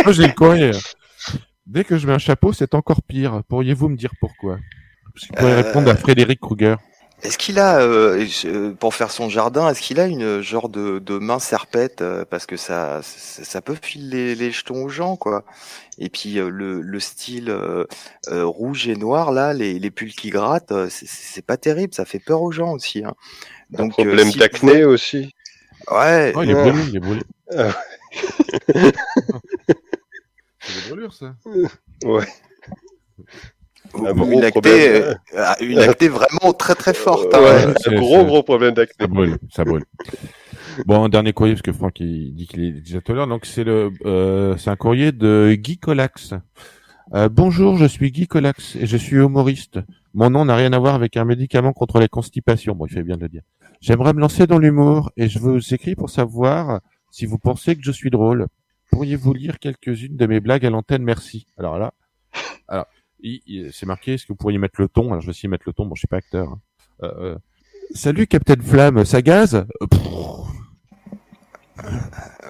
Moi, j'ai le courrier. Dès que je mets un chapeau, c'est encore pire. Pourriez-vous me dire pourquoi? Parce qu'il pourrait Euh, répondre à Frédéric Kruger. Est-ce qu'il a, euh, pour faire son jardin, est-ce qu'il a une genre de, de main serpette euh, parce que ça, ça, ça peut filer les, les jetons aux gens, quoi. Et puis le, le style euh, euh, rouge et noir là, les, les pulls qui grattent, c'est- pas terrible, ça fait peur aux gens aussi. Hein. Un Donc euh, problème d'acné pouvait- aussi. Ouais. Oh, il est ouais. brûlé, il est brûlé. Ah. C'est des brûlures, ça. Ouais. Un gros une problème. euh, une acné vraiment très très forte. hein. Ouais, un gros gros problème d'acné. Ça brûle, ça brûle. Bon, un dernier courrier, parce que Franck, il dit qu'il est déjà tout à l'heure. Donc, c'est le, euh, c'est un courrier de Guy Colax. Euh, bonjour, je suis Guy Colax et je suis humoriste. Mon nom n'a rien à voir avec un médicament contre les constipations. Bon, il fait bien de le dire. J'aimerais me lancer dans l'humour et je vous écris pour savoir si vous pensez que je suis drôle. Pourriez-vous lire quelques-unes de mes blagues à l'antenne? Merci. Alors là, alors, il- il- c'est marqué, est-ce que vous pourriez mettre le ton? Alors, je vais essayer de mettre le ton. Bon, je suis pas acteur. hein. Euh, euh, Salut Captain Flamme, ça gaz Euh,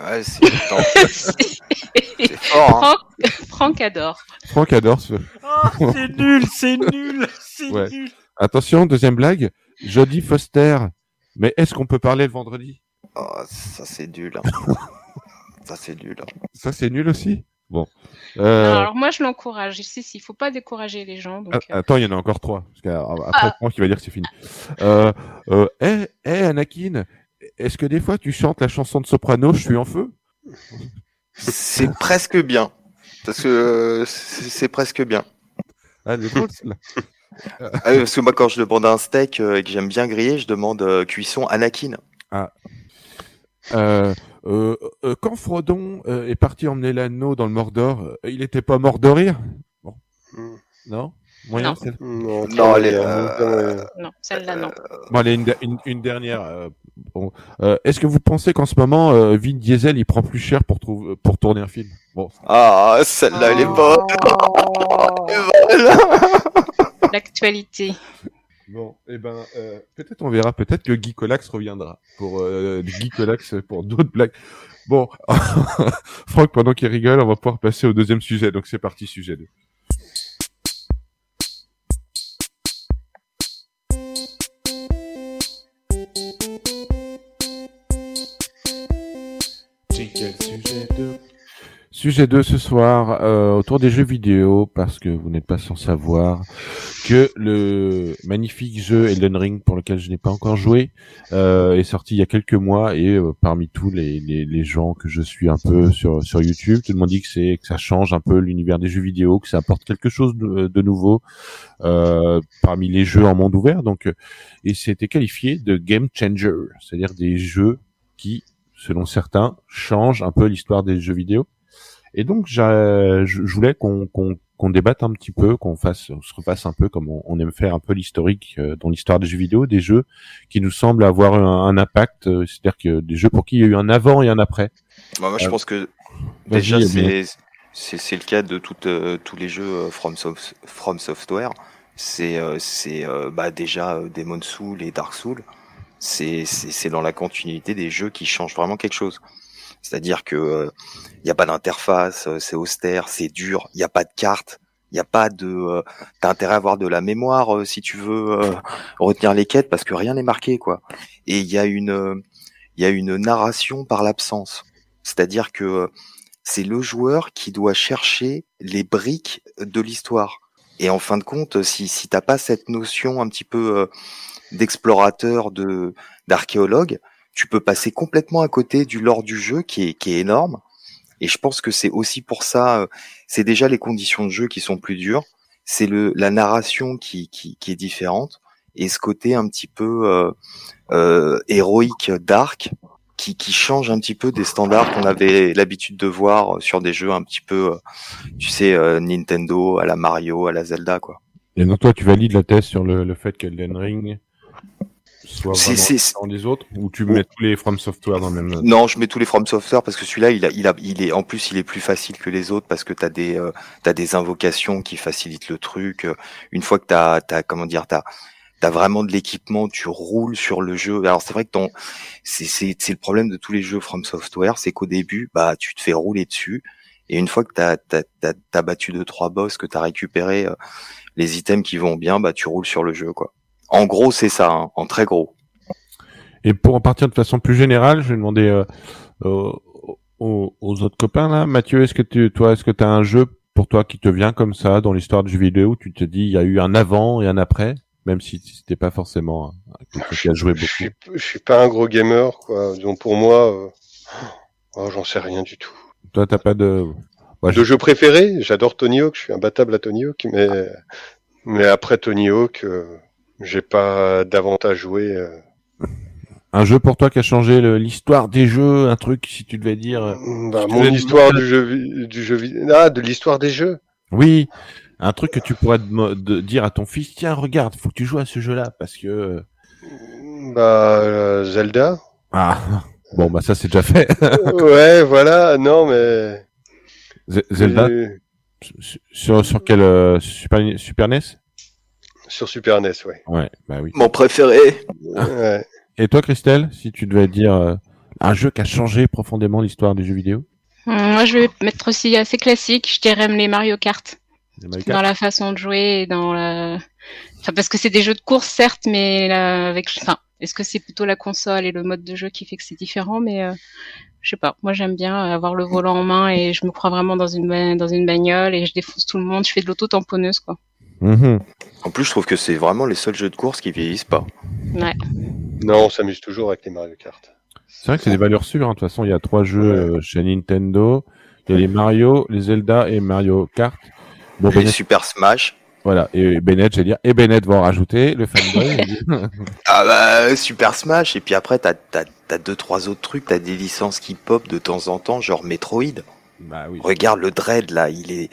Ouais, c'est attends, c'est fort. Hein. Franck, Franck adore. Franck adore ce. Oh, c'est nul, c'est nul, c'est Ouais. nul. Attention, deuxième blague. Jodie Foster. Mais est-ce qu'on peut parler le vendredi? Oh, ça c'est nul. Hein. ça c'est nul. hein. Ça, c'est nul aussi? Bon. Euh, Alors moi, je l'encourage. Si, si, il faut pas décourager les gens. Donc, a- euh, Attends, il y en a encore trois. Parce qu'après, Ah. Franck, il va dire que c'est fini. Euh, euh, hey, hey, Anakin, est-ce que des fois tu chantes la chanson de Soprano, Je suis en feu? C'est presque bien. Parce que euh, c'est presque bien. Ah, elle est celle-là. Ah parce que moi, quand je demande un steak euh, et que j'aime bien griller, je demande euh, cuisson Anakin. Euh, euh, euh, quand Frodon euh, est parti emmener l'anneau dans le Mordor, euh, il était pas mort de rire? Bon. Hmm. Non? Moyen, Non. Non, Non, elle est, euh. Non, celle-là, non. Bon, allez, une, une, une dernière. euh, bon. Euh, Est-ce que vous pensez qu'en ce moment, euh, Vin Diesel, il prend plus cher pour, trouver, pour tourner un film? Bon, Ah, celle-là, elle est bonne. L'actualité. Bon, eh ben, euh, peut-être on verra, peut-être que Guy Colax reviendra pour euh, Guy Colax pour d'autres blagues. Bon, Franck, pendant qu'il rigole, on va pouvoir passer au deuxième sujet. Donc c'est parti, sujet 2. Sujet 2 ce soir, euh, autour des jeux vidéo, parce que vous n'êtes pas sans savoir que le magnifique jeu Elden Ring, pour lequel je n'ai pas encore joué, euh, est sorti il y a quelques mois et euh, parmi tous les, les, les gens que je suis un peu sur, sur YouTube, tout le monde dit que c'est que ça change un peu l'univers des jeux vidéo, que ça apporte quelque chose de, de nouveau euh, parmi les jeux en monde ouvert. Donc, euh, et c'était qualifié de game changer, c'est-à-dire des jeux qui, selon certains, changent un peu l'histoire des jeux vidéo. Et donc, je voulais qu'on qu'on qu'on débatte un petit peu, qu'on fasse, on se refasse un peu comme on, on aime faire un peu l'historique euh, dans l'histoire des jeux vidéo, des jeux qui nous semblent avoir un, un impact, euh, c'est-à-dire que des jeux pour qui il y a eu un avant et un après. Bah, moi, je Euh, pense que déjà, c'est le cas de toutes, euh, tous les jeux euh, From, Sof- From Software. C'est euh, c'est euh, bah, déjà euh, Demon Soul et Dark Soul. C'est c'est c'est dans la continuité des jeux qui changent vraiment quelque chose. C'est-à-dire que il y a pas d'interface, euh, c'est austère, c'est dur, il y a pas de carte, il y a pas de euh, t'as intérêt à avoir de la mémoire euh, si tu veux euh, retenir les quêtes parce que rien n'est marqué quoi. Et il y a une euh, y a une narration par l'absence. C'est-à-dire que euh, c'est le joueur qui doit chercher les briques de l'histoire. Et en fin de compte, si, si t'as pas cette notion un petit peu euh, d'explorateur, de d'archéologue, tu peux passer complètement à côté du lore du jeu qui est, qui est énorme. Et je pense que c'est aussi pour ça, euh, c'est déjà les conditions de jeu qui sont plus dures, c'est le la narration qui, qui, qui est différente et ce côté un petit peu euh, euh, héroïque dark qui, qui change un petit peu des standards qu'on avait l'habitude de voir sur des jeux un petit peu, euh, tu sais, euh, Nintendo, à la Mario, à la Zelda, quoi. Et donc toi, tu valides la thèse sur le, le fait qu'Elden Ring soit C'est- vraiment c'est- différent des autres, ou tu mets tous les From Software dans le même. Non, je mets tous les From Software parce que celui-là, il a, il a, il est, en plus, il est plus facile que les autres parce que t'as des, euh, t'as des invocations qui facilitent le truc. Euh, Une fois que t'as, comment dire, t'as, t'as vraiment de l'équipement, tu roules sur le jeu. Alors c'est vrai que ton, c'est, c'est, c'est le problème de tous les jeux From Software, c'est qu'au début, bah, tu te fais rouler dessus. Et une fois que t'as, t'as, t'as, t'as battu deux trois boss, que t'as récupéré euh, les items qui vont bien, bah, tu roules sur le jeu, quoi. En gros, c'est ça, hein, en très gros. Et pour en partir de façon plus générale, je vais demander euh, aux, aux- autres copains là. Mathieu, est-ce que tu, toi, est-ce que tu as un jeu pour toi qui te vient comme ça dans l'histoire du jeu vidéo où tu te dis il y a eu un avant et un après, même si c'était pas forcément un- quelqu'un qui a joué Je beaucoup? suis, je suis pas un gros gamer, quoi. Donc pour moi, euh, oh, j'en sais rien du tout. Toi, t'as pas de. Ouais, De jeu préféré, j'adore Tony Hawk, je suis imbattable à Tony Hawk, mais mais après Tony Hawk, euh, j'ai pas davantage joué. euh. Un jeu pour toi qui a changé l'histoire des jeux, un truc si tu devais dire. euh, Bah, mon histoire du jeu, du jeu, ah, de l'histoire des jeux. Oui, un truc que tu pourrais de- de dire à ton fils, tiens, regarde, faut que tu joues à ce jeu-là parce que. euh, Bah euh, Zelda. Ah, bon, bah ça c'est déjà fait. ouais, voilà. Non, mais Z- Zelda sur, sur, sur quel euh, Super, Super NES sur Super NES, ouais. Ouais, bah oui. Mon préféré. ouais. Et toi, Christelle, si tu devais dire euh, un jeu qui a changé profondément l'histoire des jeux vidéo? Hum, Moi, je vais mettre aussi assez classique. Je dirais les Mario Kart. Les Mario Kart Dans la façon de jouer et dans la. Enfin, parce que c'est des jeux de course, certes, mais là, avec. Enfin, est-ce que c'est plutôt la console et le mode de jeu qui fait que c'est différent? Mais euh, je sais pas. Moi, j'aime bien avoir le volant en main et je me crois vraiment dans une ba- dans une bagnole et je défonce tout le monde. Je fais de l'auto-tamponneuse, quoi. Mhm. En plus, je trouve que c'est vraiment les seuls jeux de course qui vieillissent pas. Ouais. Non, on s'amuse toujours avec les Mario Kart. C'est vrai que c'est des valeurs sûres. hein. De toute façon, il y a trois jeux euh, chez Nintendo. Il y a les Mario, les Zelda et Mario Kart. Bon, Les Bennett, Super Smash. voilà. Et Bennett, j'allais dire, et Bennett va en rajouter, le fanboy. Ah bah Super Smash. Et puis après, t'as t'as t'as deux trois autres trucs. T'as des licences qui pop de temps en temps, genre Metroid. bah oui. Regarde le Dread là, il est.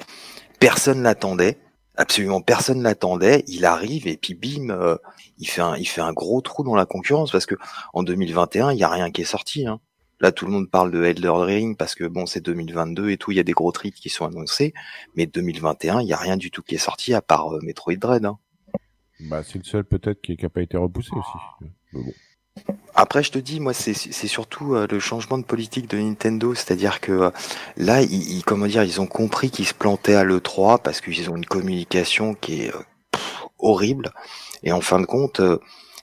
Personne l'attendait. Absolument personne l'attendait. Il arrive et puis bim, euh, il fait un, il fait un gros trou dans la concurrence parce que en 2021, il y a rien qui est sorti. Hein. Là, tout le monde parle de Elder Ring parce que bon, c'est 2022 et tout, il y a des gros trips qui sont annoncés, mais 2021, il y a rien du tout qui est sorti à part euh, Metroid Dread. Hein. Bah, c'est le seul peut-être qui n'a pas été repoussé aussi. Après, je te dis, moi, c'est surtout euh, le changement de politique de Nintendo, c'est-à-dire que euh, là, ils, ils- comment dire, ils ont compris qu'ils se plantaient à l'E3 parce qu'ils ont une communication qui est euh, pff, horrible. Et en fin de compte, euh,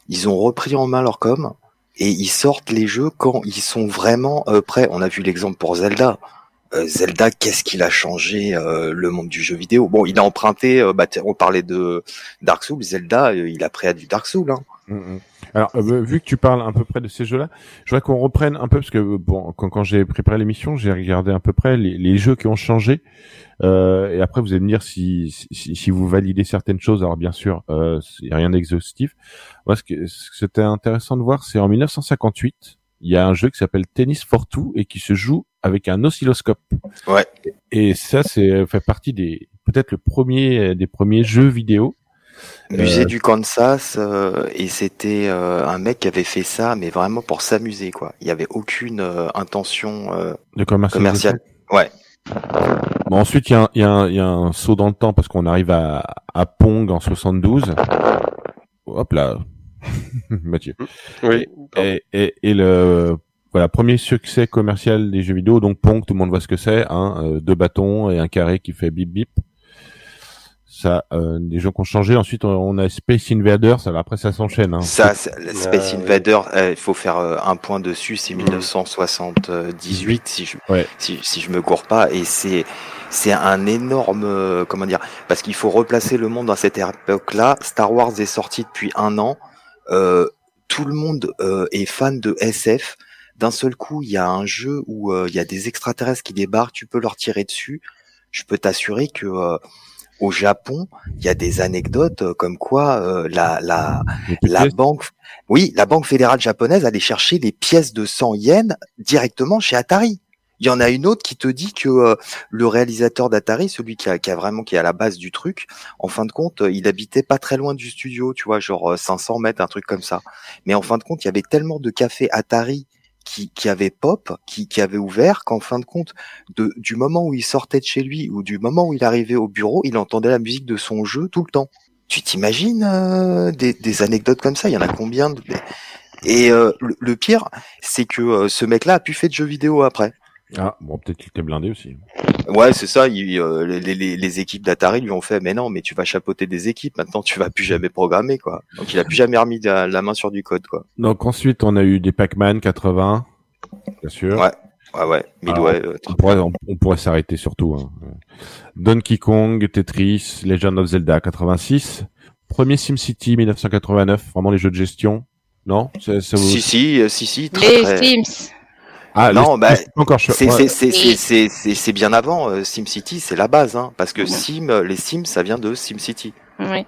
ils ont repris en main leur com et ils sortent les jeux quand ils sont vraiment euh, prêts. On a vu l'exemple pour Zelda. Euh, Zelda, qu'est-ce qu'il a changé euh, le monde du jeu vidéo? Bon, il a emprunté. euh, bah, on parlait de Dark Souls. Zelda, il a pris à du Dark Souls. Hein. Mm, mm. Alors, euh, vu que tu parles à peu près de ces jeux-là, je voudrais qu'on reprenne un peu, parce que euh, bon, quand, quand j'ai préparé l'émission, j'ai regardé à peu près les, les jeux qui ont changé. Euh, et après, vous allez me dire si, si, si vous validez certaines choses. Alors, bien sûr, euh, il n'y a rien d'exhaustif. Moi, ce que ce que c'était intéressant de voir, c'est en 1958, il y a un jeu qui s'appelle Tennis for Two et qui se joue avec un oscilloscope. Ouais. Et ça, c'est fait partie des peut-être le premier des premiers jeux vidéo. Musée Euh, du Kansas euh, et c'était euh, un mec qui avait fait ça mais vraiment pour s'amuser quoi. Il y avait aucune euh, intention euh, de commerciale. Ouais. Bon, ensuite, il y, a un- il y, a un- il y a un saut dans le temps parce qu'on arrive à, à Pong en 72. Hop là, Mathieu. Oui. Et, et, et le voilà premier succès commercial des jeux vidéo, donc Pong, tout le monde voit ce que c'est, hein, deux bâtons et un carré qui fait bip bip. Ça, euh, des jeux qui ont changé. Ensuite, on, a Space Invaders. Alors après, ça s'enchaîne. Hein. Ça, Space Euh, Invader, euh, il faut faire euh, un point dessus, c'est 1978 si je Ouais. si, si je me cours pas et c'est c'est un énorme euh, comment dire parce qu'il faut replacer le monde dans cette époque-là. Star Wars est sorti depuis un an, euh, tout le monde euh, est fan de SF. D'un seul coup, il y a un jeu où euh, il y a des extraterrestres qui débarquent, tu peux leur tirer dessus. Je peux t'assurer que euh, au Japon, il y a des anecdotes euh, comme quoi euh, la la la banque, oui, la banque fédérale japonaise allait chercher les pièces de 100 yens directement chez Atari. Il y en a une autre qui te dit que euh, le réalisateur d'Atari, celui qui a, qui a vraiment qui est à la base du truc, en fin de compte, il habitait pas très loin du studio, tu vois, genre euh, 500 mètres, un truc comme ça. Mais en fin de compte, il y avait tellement de cafés Atari qui, avaient pop, qui, avaient ouvert, qu'en fin de compte, du moment où il sortait de chez lui ou du moment où il arrivait au bureau, il entendait la musique de son jeu tout le temps. Tu t'imagines euh, des, anecdotes comme ça? Il y en a combien de- Et euh, le, le pire, c'est que euh, ce mec-là a pu faire de jeux vidéo après. Ah, bon, peut-être qu'il était blindé aussi. Ouais, c'est ça. il- euh, les, les- les équipes d'Atari lui ont fait, mais non, mais tu vas chapeauter des équipes. Maintenant, tu vas plus jamais programmer, quoi. Donc, il a plus jamais remis la, la main sur du code, quoi. Donc ensuite, on a eu des Pac-Man 80, bien sûr. Ouais, ouais, ouais. Midway, euh, On pourrait, on, on pourrait s'arrêter surtout. Hein. Donkey Kong, Tetris, Legend of Zelda 86, premier SimCity 1989, vraiment les jeux de gestion. Non? Ça, ça vous... Si, si, euh, si, si. Très, Les très- Sims. Ah, Non, les- bah, c'est encore chaud. C'est Ouais. c'est- c'est- c'est- c'est- c'est- c'est bien avant. euh, SimCity, c'est la base, hein, parce que Sim, euh, les Sims, ça vient de SimCity. Oui.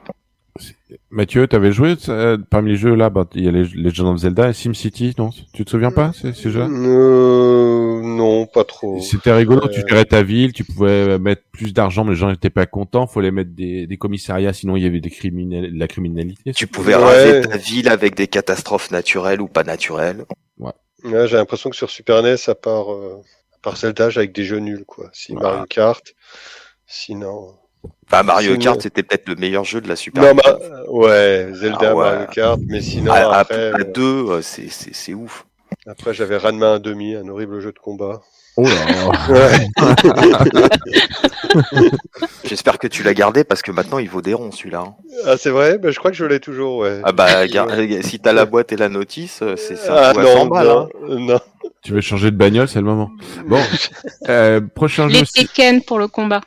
Mathieu, t'avais joué euh, parmi les jeux là, bah, il y a les Legend of Zelda et SimCity, non? Tu te souviens pas ces, ces jeux Euh, non, pas trop. C'était rigolo, Euh, tu gérais ta ville, tu pouvais mettre plus d'argent, mais les gens n'étaient pas contents, fallait mettre des, des commissariats, sinon il y avait des criminels, de la criminalité. Tu pouvais Ouais. raser ta ville avec des catastrophes naturelles ou pas naturelles. Ouais, j'ai l'impression que sur Super NES, à part, euh, à part Zelda, j'ai avec des jeux nuls, quoi. Si Voilà. Mario Kart, sinon. Bah, Mario Sinon- Kart, c'était peut-être le meilleur jeu de la Super Non, Nintendo. bah, ouais, Zelda, Ah ouais. Mario Kart, mais sinon, à, à- après, à euh, deux, euh, c'est c'est- c'est ouf. après j'avais Ranma 1,5, un horrible jeu de combat. Oh. J'espère que tu l'as gardé parce que maintenant il vaut des ronds celui-là. hein. ah, c'est vrai? Bah, je crois que je l'ai toujours, ouais. Ah bah, gar- si t'as la boîte et la notice, euh, c'est ça. Ah, non, 100 balles. hein. non, non. Tu veux changer de bagnole, c'est le moment. Bon, euh, prochain jeu, Les Tekken pour le combat.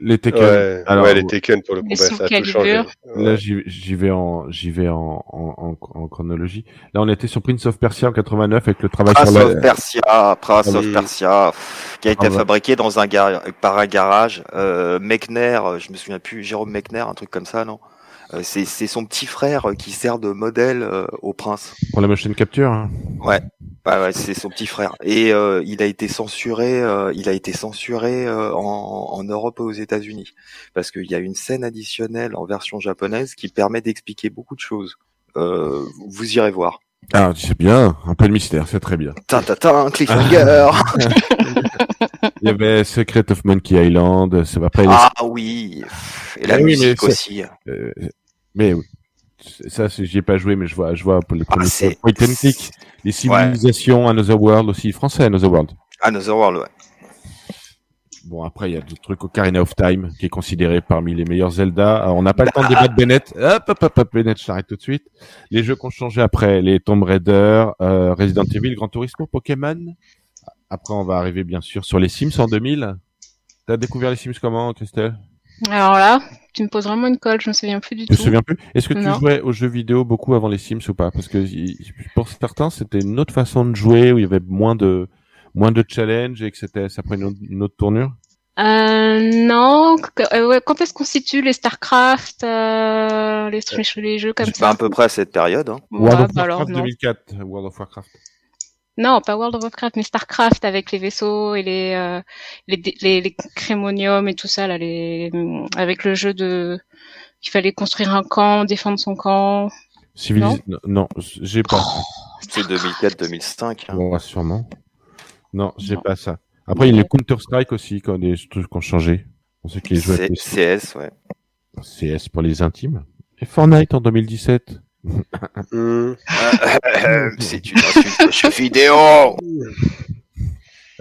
Les Tekken. Ouais, Alors, ouais, les Tekken pour le combat, ça a tout changé. Là, j'y j'y vais en, j'y vais en, en, en, chronologie. Là, on était sur Prince of Persia en 89 avec le travail Prince sur of la, Persia, Prince of Mm. Persia. qui a été Ah fabriqué dans un gar- par un garage. Euh, Mechner, euh, je me souviens plus, Jérôme Mechner, un truc comme ça, non? Euh, C'est c'est son petit frère euh, qui sert de modèle euh, au prince. Pour la motion capture. hein. Ouais, ouais, ouais, c'est son petit frère. Et euh, il a été censuré, euh, il a été censuré euh, en, en Europe et aux États-Unis parce qu'il y a une scène additionnelle en version japonaise qui permet d'expliquer beaucoup de choses. Euh, vous irez voir. Ah, c'est bien. Un peu de mystère, c'est très bien. Ta, cliffhanger. Il y avait Secret of Monkey Island. C'est après. les- ah oui. Et la Ah musique aussi. Mais Ça, j'y ai pas joué, mais je vois, je vois pour les Ah, premiers c'est- point and click, les civilisations, Another World aussi, français Another World. Another World, ouais. Bon, après, il y a des trucs Ocarina of Time, qui est considéré parmi les meilleurs Zelda. Alors, on n'a pas le temps de débattre Bennett. Hop, hop, hop, hop, Bennett, je t'arrête tout de suite. Les jeux qui ont changé après, les Tomb Raider, euh, Resident Evil, Gran Turismo, Pokémon. Après, on va arriver, bien sûr, sur les Sims en 2000. T'as découvert les Sims comment, Christelle? Alors là, tu me poses vraiment une colle, je me souviens plus du Je me tout. souviens plus. Est-ce que tu Non. jouais aux jeux vidéo beaucoup avant les Sims ou pas? Parce que pour certains, c'était une autre façon de jouer où il y avait moins de moins de challenge et que c'était ça prenait une autre, tournure? Euh, non, euh, quand est-ce qu'on situe les StarCraft, euh, les, trucs- les jeux comme C'est ça pas à peu près à cette période. Hein. Ouais, World of bah alors, Warcraft non. 2004, World of Warcraft. Non, pas World of Warcraft, mais StarCraft avec les vaisseaux et les euh, les, les, les crémoniums et tout ça là, les avec le jeu de il fallait construire un camp, défendre son camp. Civilis... Non, non, j'ai pas. C'est 2004-2005. hein. Ouais, sûrement. Non, j'ai pas ça. Après, il y a les Counter Strike aussi, quand des trucs qui ont changé. Jouent. CS, ouais. CS pour les intimes. Et Fortnite en 2017. Hmm. C'est une insulte vidéo.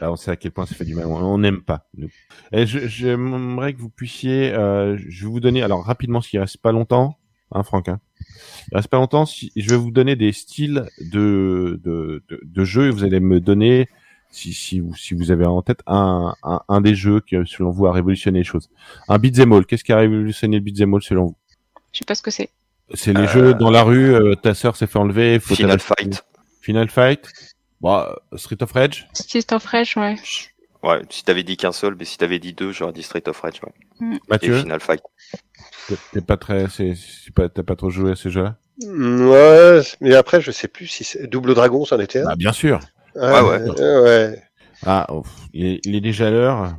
Ah, on sait à quel point ça fait du mal. On on n'aime pas. nous. Et je, j'aimerais que vous puissiez, euh, je vais vous donner, alors rapidement, s'il reste pas longtemps, hein, Franck. Hein, il reste pas longtemps. Si, je vais vous donner des styles de de, de, de jeux et vous allez me donner, si si vous si vous avez en tête un un, un des jeux qui selon vous a révolutionné les choses. Un beat'em all. Qu'est-ce qui a révolutionné le beat'em all selon vous? Je sais pas ce que c'est. C'est les jeux dans la rue. euh, ta sœur s'est fait enlever. faut Final. Fight. Final Fight. Bon, euh, Street of Rage. Street of Rage, ouais. Ouais, si t'avais dit qu'un seul, mais si t'avais dit deux, j'aurais dit Street of Rage, ouais. Et Mathieu. Final Fight. T'es- pas très, c'est, c'est pas, t'as pas trop joué à ces jeux-là Ouais, mais après, je sais plus si c'est Double Dragon, c'en était un. Ah, bien sûr. Ah, ouais. euh, ouais. Ah, il, est, il est déjà l'heure.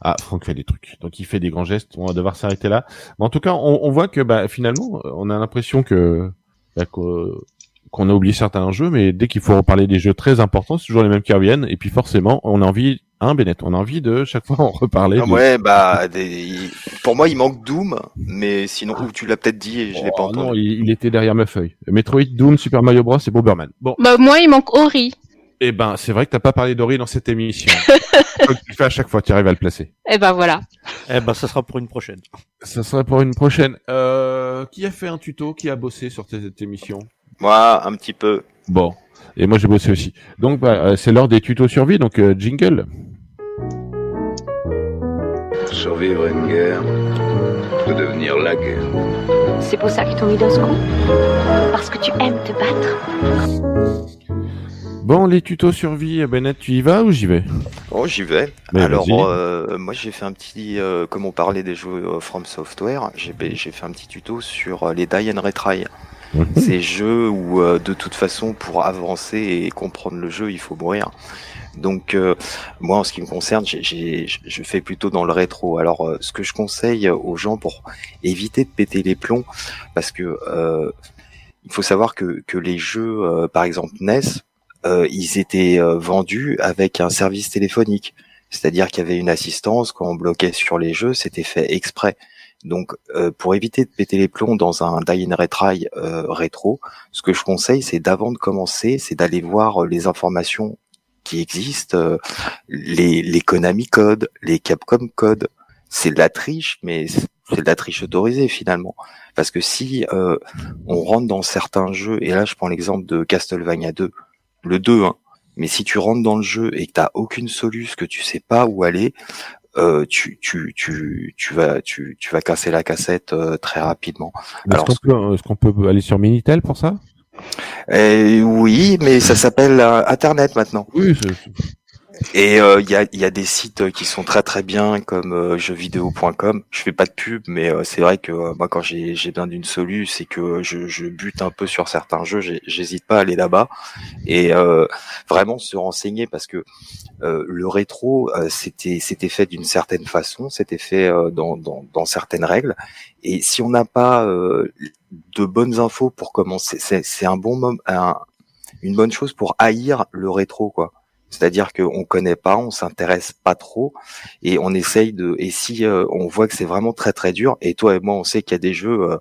Ah, Franck fait des trucs. Donc il fait des grands gestes. On va devoir s'arrêter là. Mais en tout cas, on, on voit que bah, finalement, on a l'impression que bah, qu'on a oublié certains jeux, mais dès qu'il faut reparler des jeux très importants, c'est toujours les mêmes qui reviennent. Et puis forcément, on a envie, hein, Bennett, on a envie de chaque fois en reparler. Ah de- ouais, bah, des... pour moi, il manque Doom, mais sinon, ou tu l'as peut-être dit et je l'ai pas Oh, non, entendu. il, il était derrière ma feuille. Metroid, Doom, Super Mario Bros et Bomberman. Bon, Bah moi, il manque Ori. Eh ben, c'est vrai que t'as pas parlé d'Ori dans cette émission. Comme tu le fais à chaque fois, tu arrives à le placer. Eh ben voilà. Eh ben, ça sera pour une prochaine. Ça serait pour une prochaine. Euh, qui a fait un tuto Qui a bossé sur cette émission Moi, un petit peu. Bon. Et moi j'ai bossé aussi. Donc bah, euh, c'est l'heure des tutos survie, donc euh, jingle. Survivre une guerre, peut devenir la guerre. C'est pour ça qu'ils t'ont mis dans ce coup Parce que tu aimes te battre? Bon, les tutos survie, euh, Bennett, tu y vas ou j'y vais Oh, j'y vais. Mais Alors, euh, moi, j'ai fait un petit, euh, comme on parlait des jeux euh, From Software, j'ai j'ai fait un petit tuto sur euh, les Die and Retry. Mhm. Ces jeux où, euh, de toute façon, pour avancer et comprendre le jeu, il faut mourir. Donc, euh, moi, en ce qui me concerne, j'ai- j'ai- je fais plutôt dans le rétro. Alors, euh, ce que je conseille aux gens pour éviter de péter les plombs, parce que euh, il faut savoir que, que les jeux, euh, par exemple NES, ils étaient euh, vendus avec un service téléphonique. C'est-à-dire qu'il y avait une assistance, quand on bloquait sur les jeux, c'était fait exprès. Donc, euh, pour éviter de péter les plombs dans un Die and Retry euh, rétro, ce que je conseille, c'est d'avant de commencer, c'est d'aller voir euh, les informations qui existent, euh, les, les Konami codes, les Capcom codes. C'est de la triche, mais c'est de la triche autorisée finalement. Parce que si euh, on rentre dans certains jeux, et là je prends l'exemple de Castlevania 2, le 2, hein, mais si tu rentres dans le jeu et que t'as aucune soluce, que tu sais pas où aller, euh, tu, tu, tu, tu vas, tu, tu vas casser la cassette euh, très rapidement. Est-ce qu'on peut aller sur Minitel pour ça? Euh, oui, mais ça s'appelle euh, Internet maintenant. Oui, Et euh, il y, a, y a des sites qui sont très très bien comme euh, jeuxvideo.com. Je fais pas de pub, mais euh, c'est vrai que euh, moi quand j'ai besoin d'une solu, c'est que je, je bute un peu sur certains jeux. J'hésite pas à aller là-bas et euh, vraiment se renseigner parce que euh, le rétro euh, c'était c'était fait d'une certaine façon, c'était fait euh, dans, dans dans certaines règles. Et si on n'a pas euh, de bonnes infos pour commencer, c'est c'est un bon moment, un- une bonne chose pour haïr le rétro quoi. C'est-à-dire qu'on connaît pas, on s'intéresse pas trop et on essaye de. Et si euh, on voit que c'est vraiment très très dur, et toi et moi on sait qu'il y a des jeux, euh,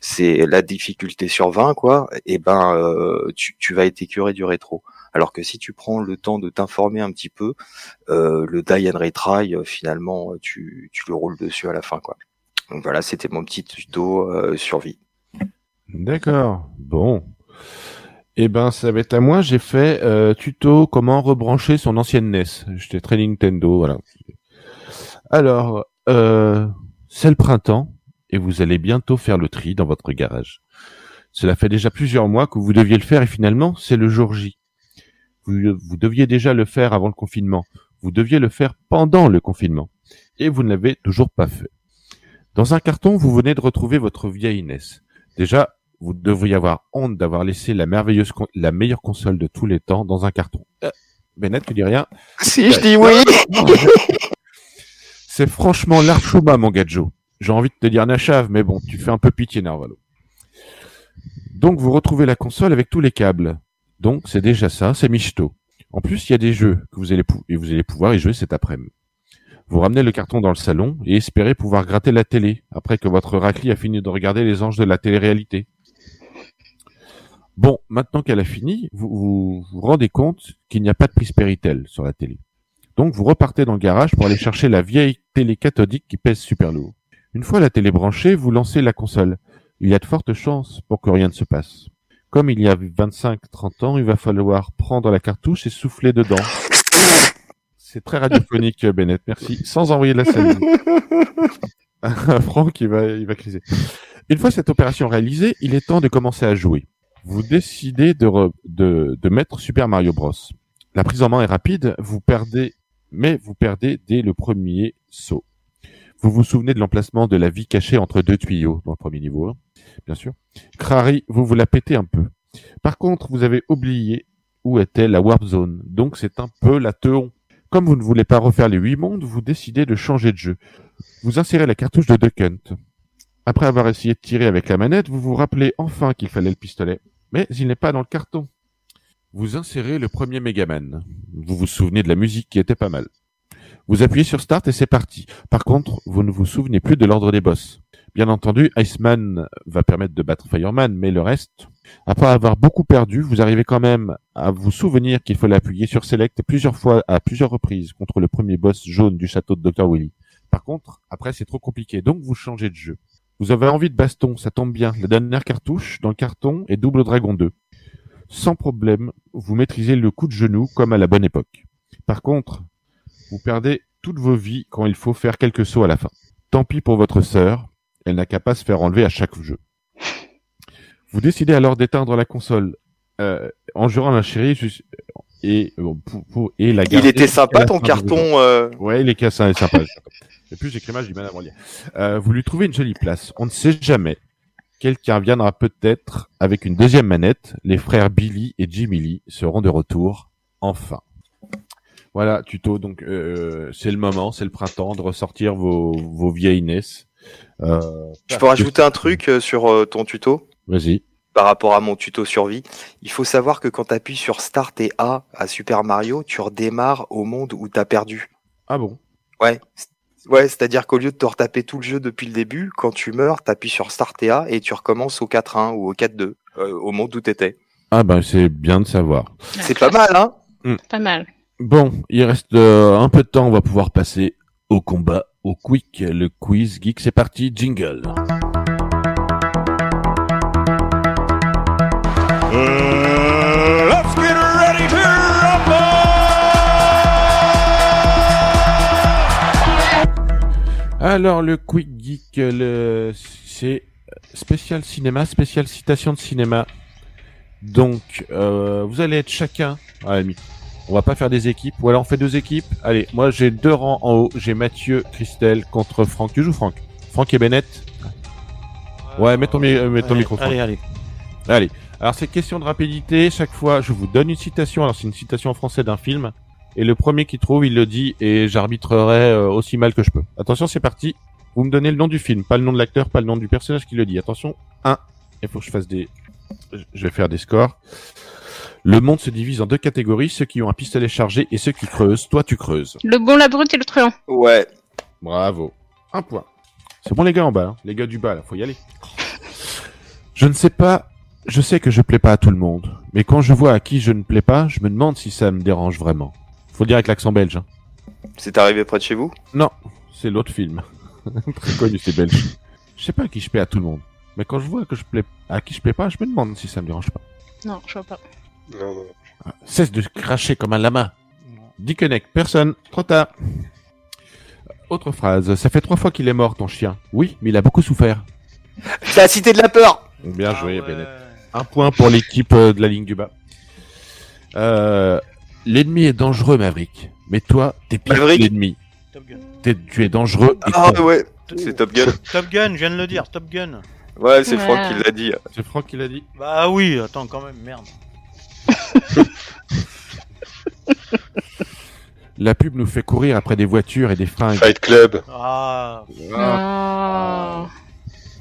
c'est la difficulté sur 20 quoi. Et ben euh, tu, vas être écœuré du rétro. Alors que si tu prends le temps de t'informer un petit peu, le die and retry finalement tu, tu le roules dessus à la fin quoi. Donc voilà, c'était mon petit tuto survie. D'accord. Bon. Eh ben, ça va être à moi. J'ai fait euh, tuto comment rebrancher son ancienne NES. J'étais très Nintendo, voilà. Alors, euh, c'est le printemps et vous allez bientôt faire le tri dans votre garage. Cela fait déjà plusieurs mois que vous deviez le faire et finalement, c'est le jour J. Vous, vous deviez déjà le faire avant le confinement. Vous deviez le faire pendant le confinement. Et vous ne l'avez toujours pas fait. Dans un carton, vous venez de retrouver votre vieille NES. Déjà, vous devriez avoir honte d'avoir laissé la merveilleuse, con- la meilleure console de tous les temps dans un carton. Euh, Bennett, tu dis rien? Si je dis oui. C'est franchement l'archouma, mon gadjo. J'ai envie de te dire Nachave, mais bon, tu fais un peu pitié, Narvalo. Donc, vous retrouvez la console avec tous les câbles. Donc, c'est déjà ça, c'est michto. En plus, il y a des jeux que vous allez, pou- et vous allez pouvoir y jouer cet après-midi. Vous ramenez le carton dans le salon et espérez pouvoir gratter la télé après que votre racli a fini de regarder les anges de la télé-réalité. Bon, maintenant qu'elle a fini, vous vous vous rendez compte qu'il n'y a pas de prise Péritel sur la télé. Donc vous repartez dans le garage pour aller chercher la vieille télé cathodique qui pèse super lourd. Une fois la télé branchée, vous lancez la console. Il y a de fortes chances pour que rien ne se passe. Comme il y a 25-30 ans, il va falloir prendre la cartouche et souffler dedans. C'est très radiophonique, Bennett, merci. Sans envoyer de la scène. Franck, il va, il va criser. Une fois cette opération réalisée, il est temps de commencer à jouer. Vous décidez de, re- de, de mettre Super Mario Bros. La prise en main est rapide, vous perdez, mais vous perdez dès le premier saut. Vous vous souvenez de l'emplacement de la vie cachée entre deux tuyaux dans le premier niveau, hein, bien sûr. Crary, vous vous la pétez un peu. Par contre, vous avez oublié où était la Warp Zone, donc c'est un peu la teon. Comme vous ne voulez pas refaire les huit mondes, vous décidez de changer de jeu. Vous insérez la cartouche de Duck Hunt. Après avoir essayé de tirer avec la manette, vous vous rappelez enfin qu'il fallait le pistolet, mais il n'est pas dans le carton. Vous insérez le premier Megaman. Vous vous souvenez de la musique qui était pas mal. Vous appuyez sur Start et c'est parti. Par contre, vous ne vous souvenez plus de l'ordre des boss. Bien entendu, Iceman va permettre de battre Fireman, mais le reste, après avoir beaucoup perdu, vous arrivez quand même à vous souvenir qu'il fallait appuyer sur Select plusieurs fois, à plusieurs reprises, contre le premier boss jaune du château de Dr. Willy. Par contre, après c'est trop compliqué, donc vous changez de jeu. Vous avez envie de baston, ça tombe bien. La dernière cartouche dans le carton est Double Dragon 2. Sans problème, vous maîtrisez le coup de genou comme à la bonne époque. Par contre, vous perdez toutes vos vies quand il faut faire quelques sauts à la fin. Tant pis pour votre sœur, elle n'a qu'à pas se faire enlever à chaque jeu. Vous décidez alors d'éteindre la console euh, en jurant à la chérie et, euh, pour- pour- et la Il était sympa ton carton. euh, Ouais, il est sympa. Et plus j'écris mal. Euh, vous lui trouvez une jolie place. On ne sait jamais. Quelqu'un viendra peut-être avec une deuxième manette. Les frères Billy et Jimmy Lee seront de retour. Enfin. Voilà, tuto. Donc, euh, c'est le moment, c'est le printemps de ressortir vos, vos vieilles NES. Euh, Je peux rajouter un truc euh, sur euh, ton tuto? Vas-y. Par rapport à mon tuto survie. Il faut savoir que quand tu appuies sur Start et A à Super Mario, tu redémarres au monde où t'as perdu. Ah bon? Ouais. Ouais, c'est-à-dire qu'au lieu de te retaper tout le jeu depuis le début, quand tu meurs, t'appuies sur Start et A et tu recommences au 4-1 ou au 4-2, euh, au monde où t'étais. Ah ben, c'est bien de savoir. C'est pas mal, hein? Pas mal. Bon, il reste euh, un peu de temps, on va pouvoir passer au combat, au quick, le quiz geek. C'est parti, jingle. Alors, le quick geek, le... c'est spécial cinéma, spécial citation de cinéma. Donc, euh, vous allez être chacun, à la limite, On va pas faire des équipes. Ou alors on fait deux équipes. Allez, moi j'ai deux rangs en haut. J'ai Mathieu, Christelle contre Franck. Tu joues Franck? Franck et Bennett? Ouais, mets ton, mi- euh, mets ton allez, micro. Franck. Allez, allez. Allez. Alors c'est question de rapidité. Chaque fois, je vous donne une citation. Alors c'est une citation en français d'un film. Et le premier qui trouve, il le dit et j'arbitrerai euh, aussi mal que je peux. Attention, c'est parti. Vous me donnez le nom du film, pas le nom de l'acteur, pas le nom du personnage qui le dit. Attention, 1. Il faut que je fasse des... Je vais faire des scores. Le monde se divise en deux catégories, ceux qui ont un pistolet chargé et ceux qui creusent. Toi, tu creuses. Le bon, la brute et le truand. Ouais. Bravo. Un point. C'est bon les gars en bas, hein. les gars du bas là, faut y aller. Je ne sais pas, je sais que je plais pas à tout le monde, mais quand je vois à qui je ne plais pas, je me demande si ça me dérange vraiment. Faut le dire avec l'accent belge. hein. C'est arrivé près de chez vous? Non, c'est l'autre film. Très connu, c'est belge. Je sais pas à qui je plais à tout le monde, mais quand je vois que je plais à qui je plais pas, je me demande si ça me dérange pas. Non, je vois pas. Non, non. Cesse de cracher comme un lama. Dickeneck, personne, trop tard. Autre phrase, ça fait trois fois qu'il est mort ton chien. Oui, mais il a beaucoup souffert. C'est la cité de la peur Bien Ah joué, ouais. Bennett. Un point pour l'équipe euh, de la ligne du bas. Euh, l'ennemi est dangereux, Maverick. Mais toi, t'es pire que l'ennemi. Top Gun. T'es- Tu es dangereux et Ah con. ouais, c'est Top Gun. Top Gun, je viens de le dire, Top Gun. Ouais, c'est Ouais. Franck qui l'a dit. C'est Franck qui l'a dit. Bah oui, attends quand même, merde. La pub nous fait courir après des voitures et des fringues. Fight Club. Ah, Ah,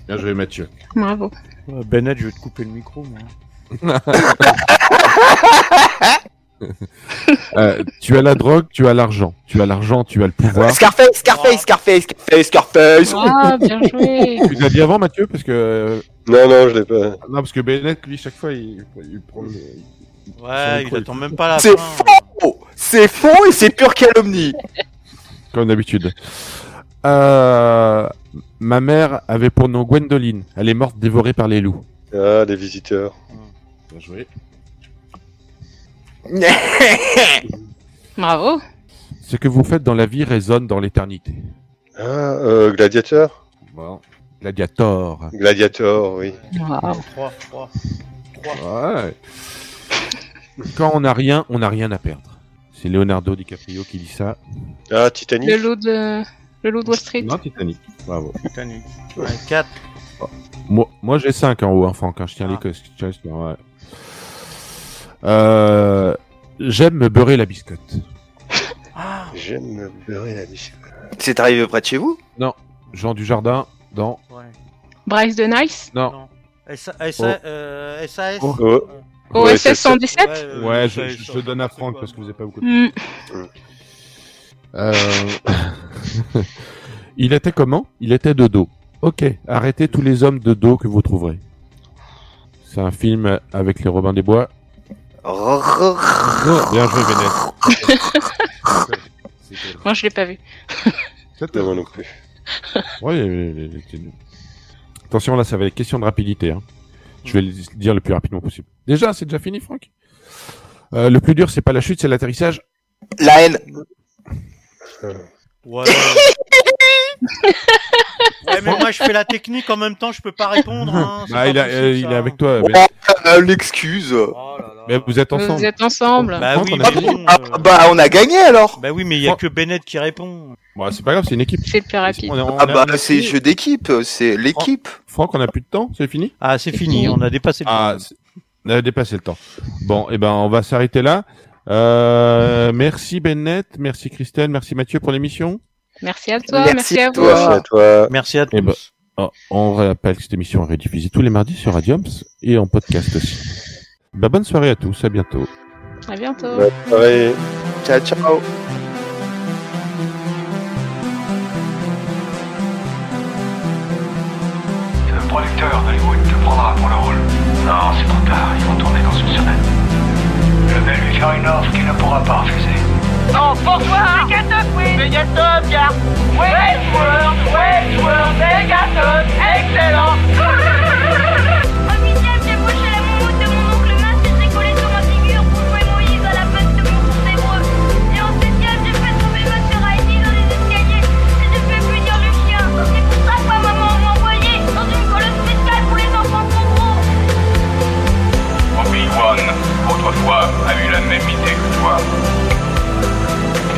Bien joué, Mathieu. bravo. Bennett, je vais te couper le micro, moi. Euh, tu as la drogue, tu as l'argent. Tu as l'argent, tu as le pouvoir. Scarface, Scarface, Scarface, Scarface, Scarface. Ah, bien joué. Tu l'as dit avant, Mathieu, parce que euh, Non, non, je l'ai pas. non, parce que Bennett, lui, chaque fois, il, il prend le... Ouais, il micro, attend même pas la C'est faux C'est faux et c'est pure calomnie comme d'habitude. Euh, ma mère avait pour nom Gwendoline. Elle est morte dévorée par les loups. Ah, des visiteurs. Bien joué. Bravo. Ce que vous faites dans la vie résonne dans l'éternité. Ah, euh, Gladiateur Bon. Gladiator. Gladiator, oui. Wow. 3, 3. Ouais. Quand on n'a rien, on n'a rien à perdre. C'est Leonardo DiCaprio qui dit ça. Ah, Titanic Le loup de, le loup de Wall Street. Non, Titanic. Bravo. Titanic. Ouais, 4. Moi, moi j'ai 5 en haut, hein, Franck. hein, je tiens Ah. les cos- je tiens- ouais. Euh, J'aime me beurrer la biscotte. Ah, J'aime me beurrer la biche. C'est arrivé près de chez vous Jean du Jardin dans. ouais. Bryce de Nice. Non. Non. SA, Oh. euh, SAS Oh. Oh. OSS c'est- 117. euh, Ouais, je, je, ça, je donne à Franck quoi, parce que vous n'avez pas beaucoup de... Hmm. Euh... Il était comment? Il était de dos. Ok, arrêtez tous les hommes de dos que vous trouverez. C'est un film avec les Robins des Bois. Bien joué, Vénette. Moi, je l'ai pas vu. c'était- moi non plus. Ouais, Attention, là, ça va être question de rapidité. Hein. Je vais le dire le plus rapidement possible. Déjà, c'est déjà fini, Franck? Euh, Le plus dur, c'est pas la chute, c'est l'atterrissage. La haine Ouais. ouais, mais moi je fais la technique en même temps, je peux pas répondre. Hein. Ah, pas il, a- euh, il est avec toi. Mais, L'excuse Oh. Mais vous êtes ensemble. Vous êtes ensemble. Bah oui, on a mais bon, Ah, euh, Bah on a gagné alors Bah oui, mais il y a que Bennett qui répond. Bon, c'est pas grave, c'est une équipe. C'est le plus rapide. On a- on Ah bah c'est jeu d'équipe, c'est l'équipe Franck, on a plus de temps, c'est fini Ah, c'est fini, on a dépassé le Ah, temps. on a dépassé le temps. Bon, et ben, on va s'arrêter là. Euh, merci Bennett, merci Christelle, merci Mathieu pour l'émission. Merci à toi, Merci merci, à toi. Merci à toi. Merci à tous. Eh ben, Oh, on rappelle que cette émission est rediffusée tous les mardis sur Radiums et en podcast aussi. Bah, bonne soirée à tous, à bientôt. À bientôt. Bonne soirée. Ciao ciao Le producteur d'Hollywood te prendra pour le rôle. Non, c'est trop tard, ils vont tourner dans une semaine. Je vais lui faire une offre qu'il ne pourra pas refuser. Oh, bonsoir Megaton, oui Megaton, bien Westworld, Westworld, Megaton, excellent toi a eu la même idée que toi.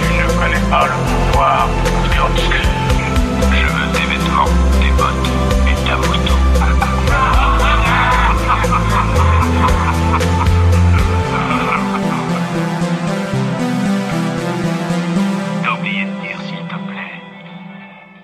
Tu ne connais pas le pouvoir de.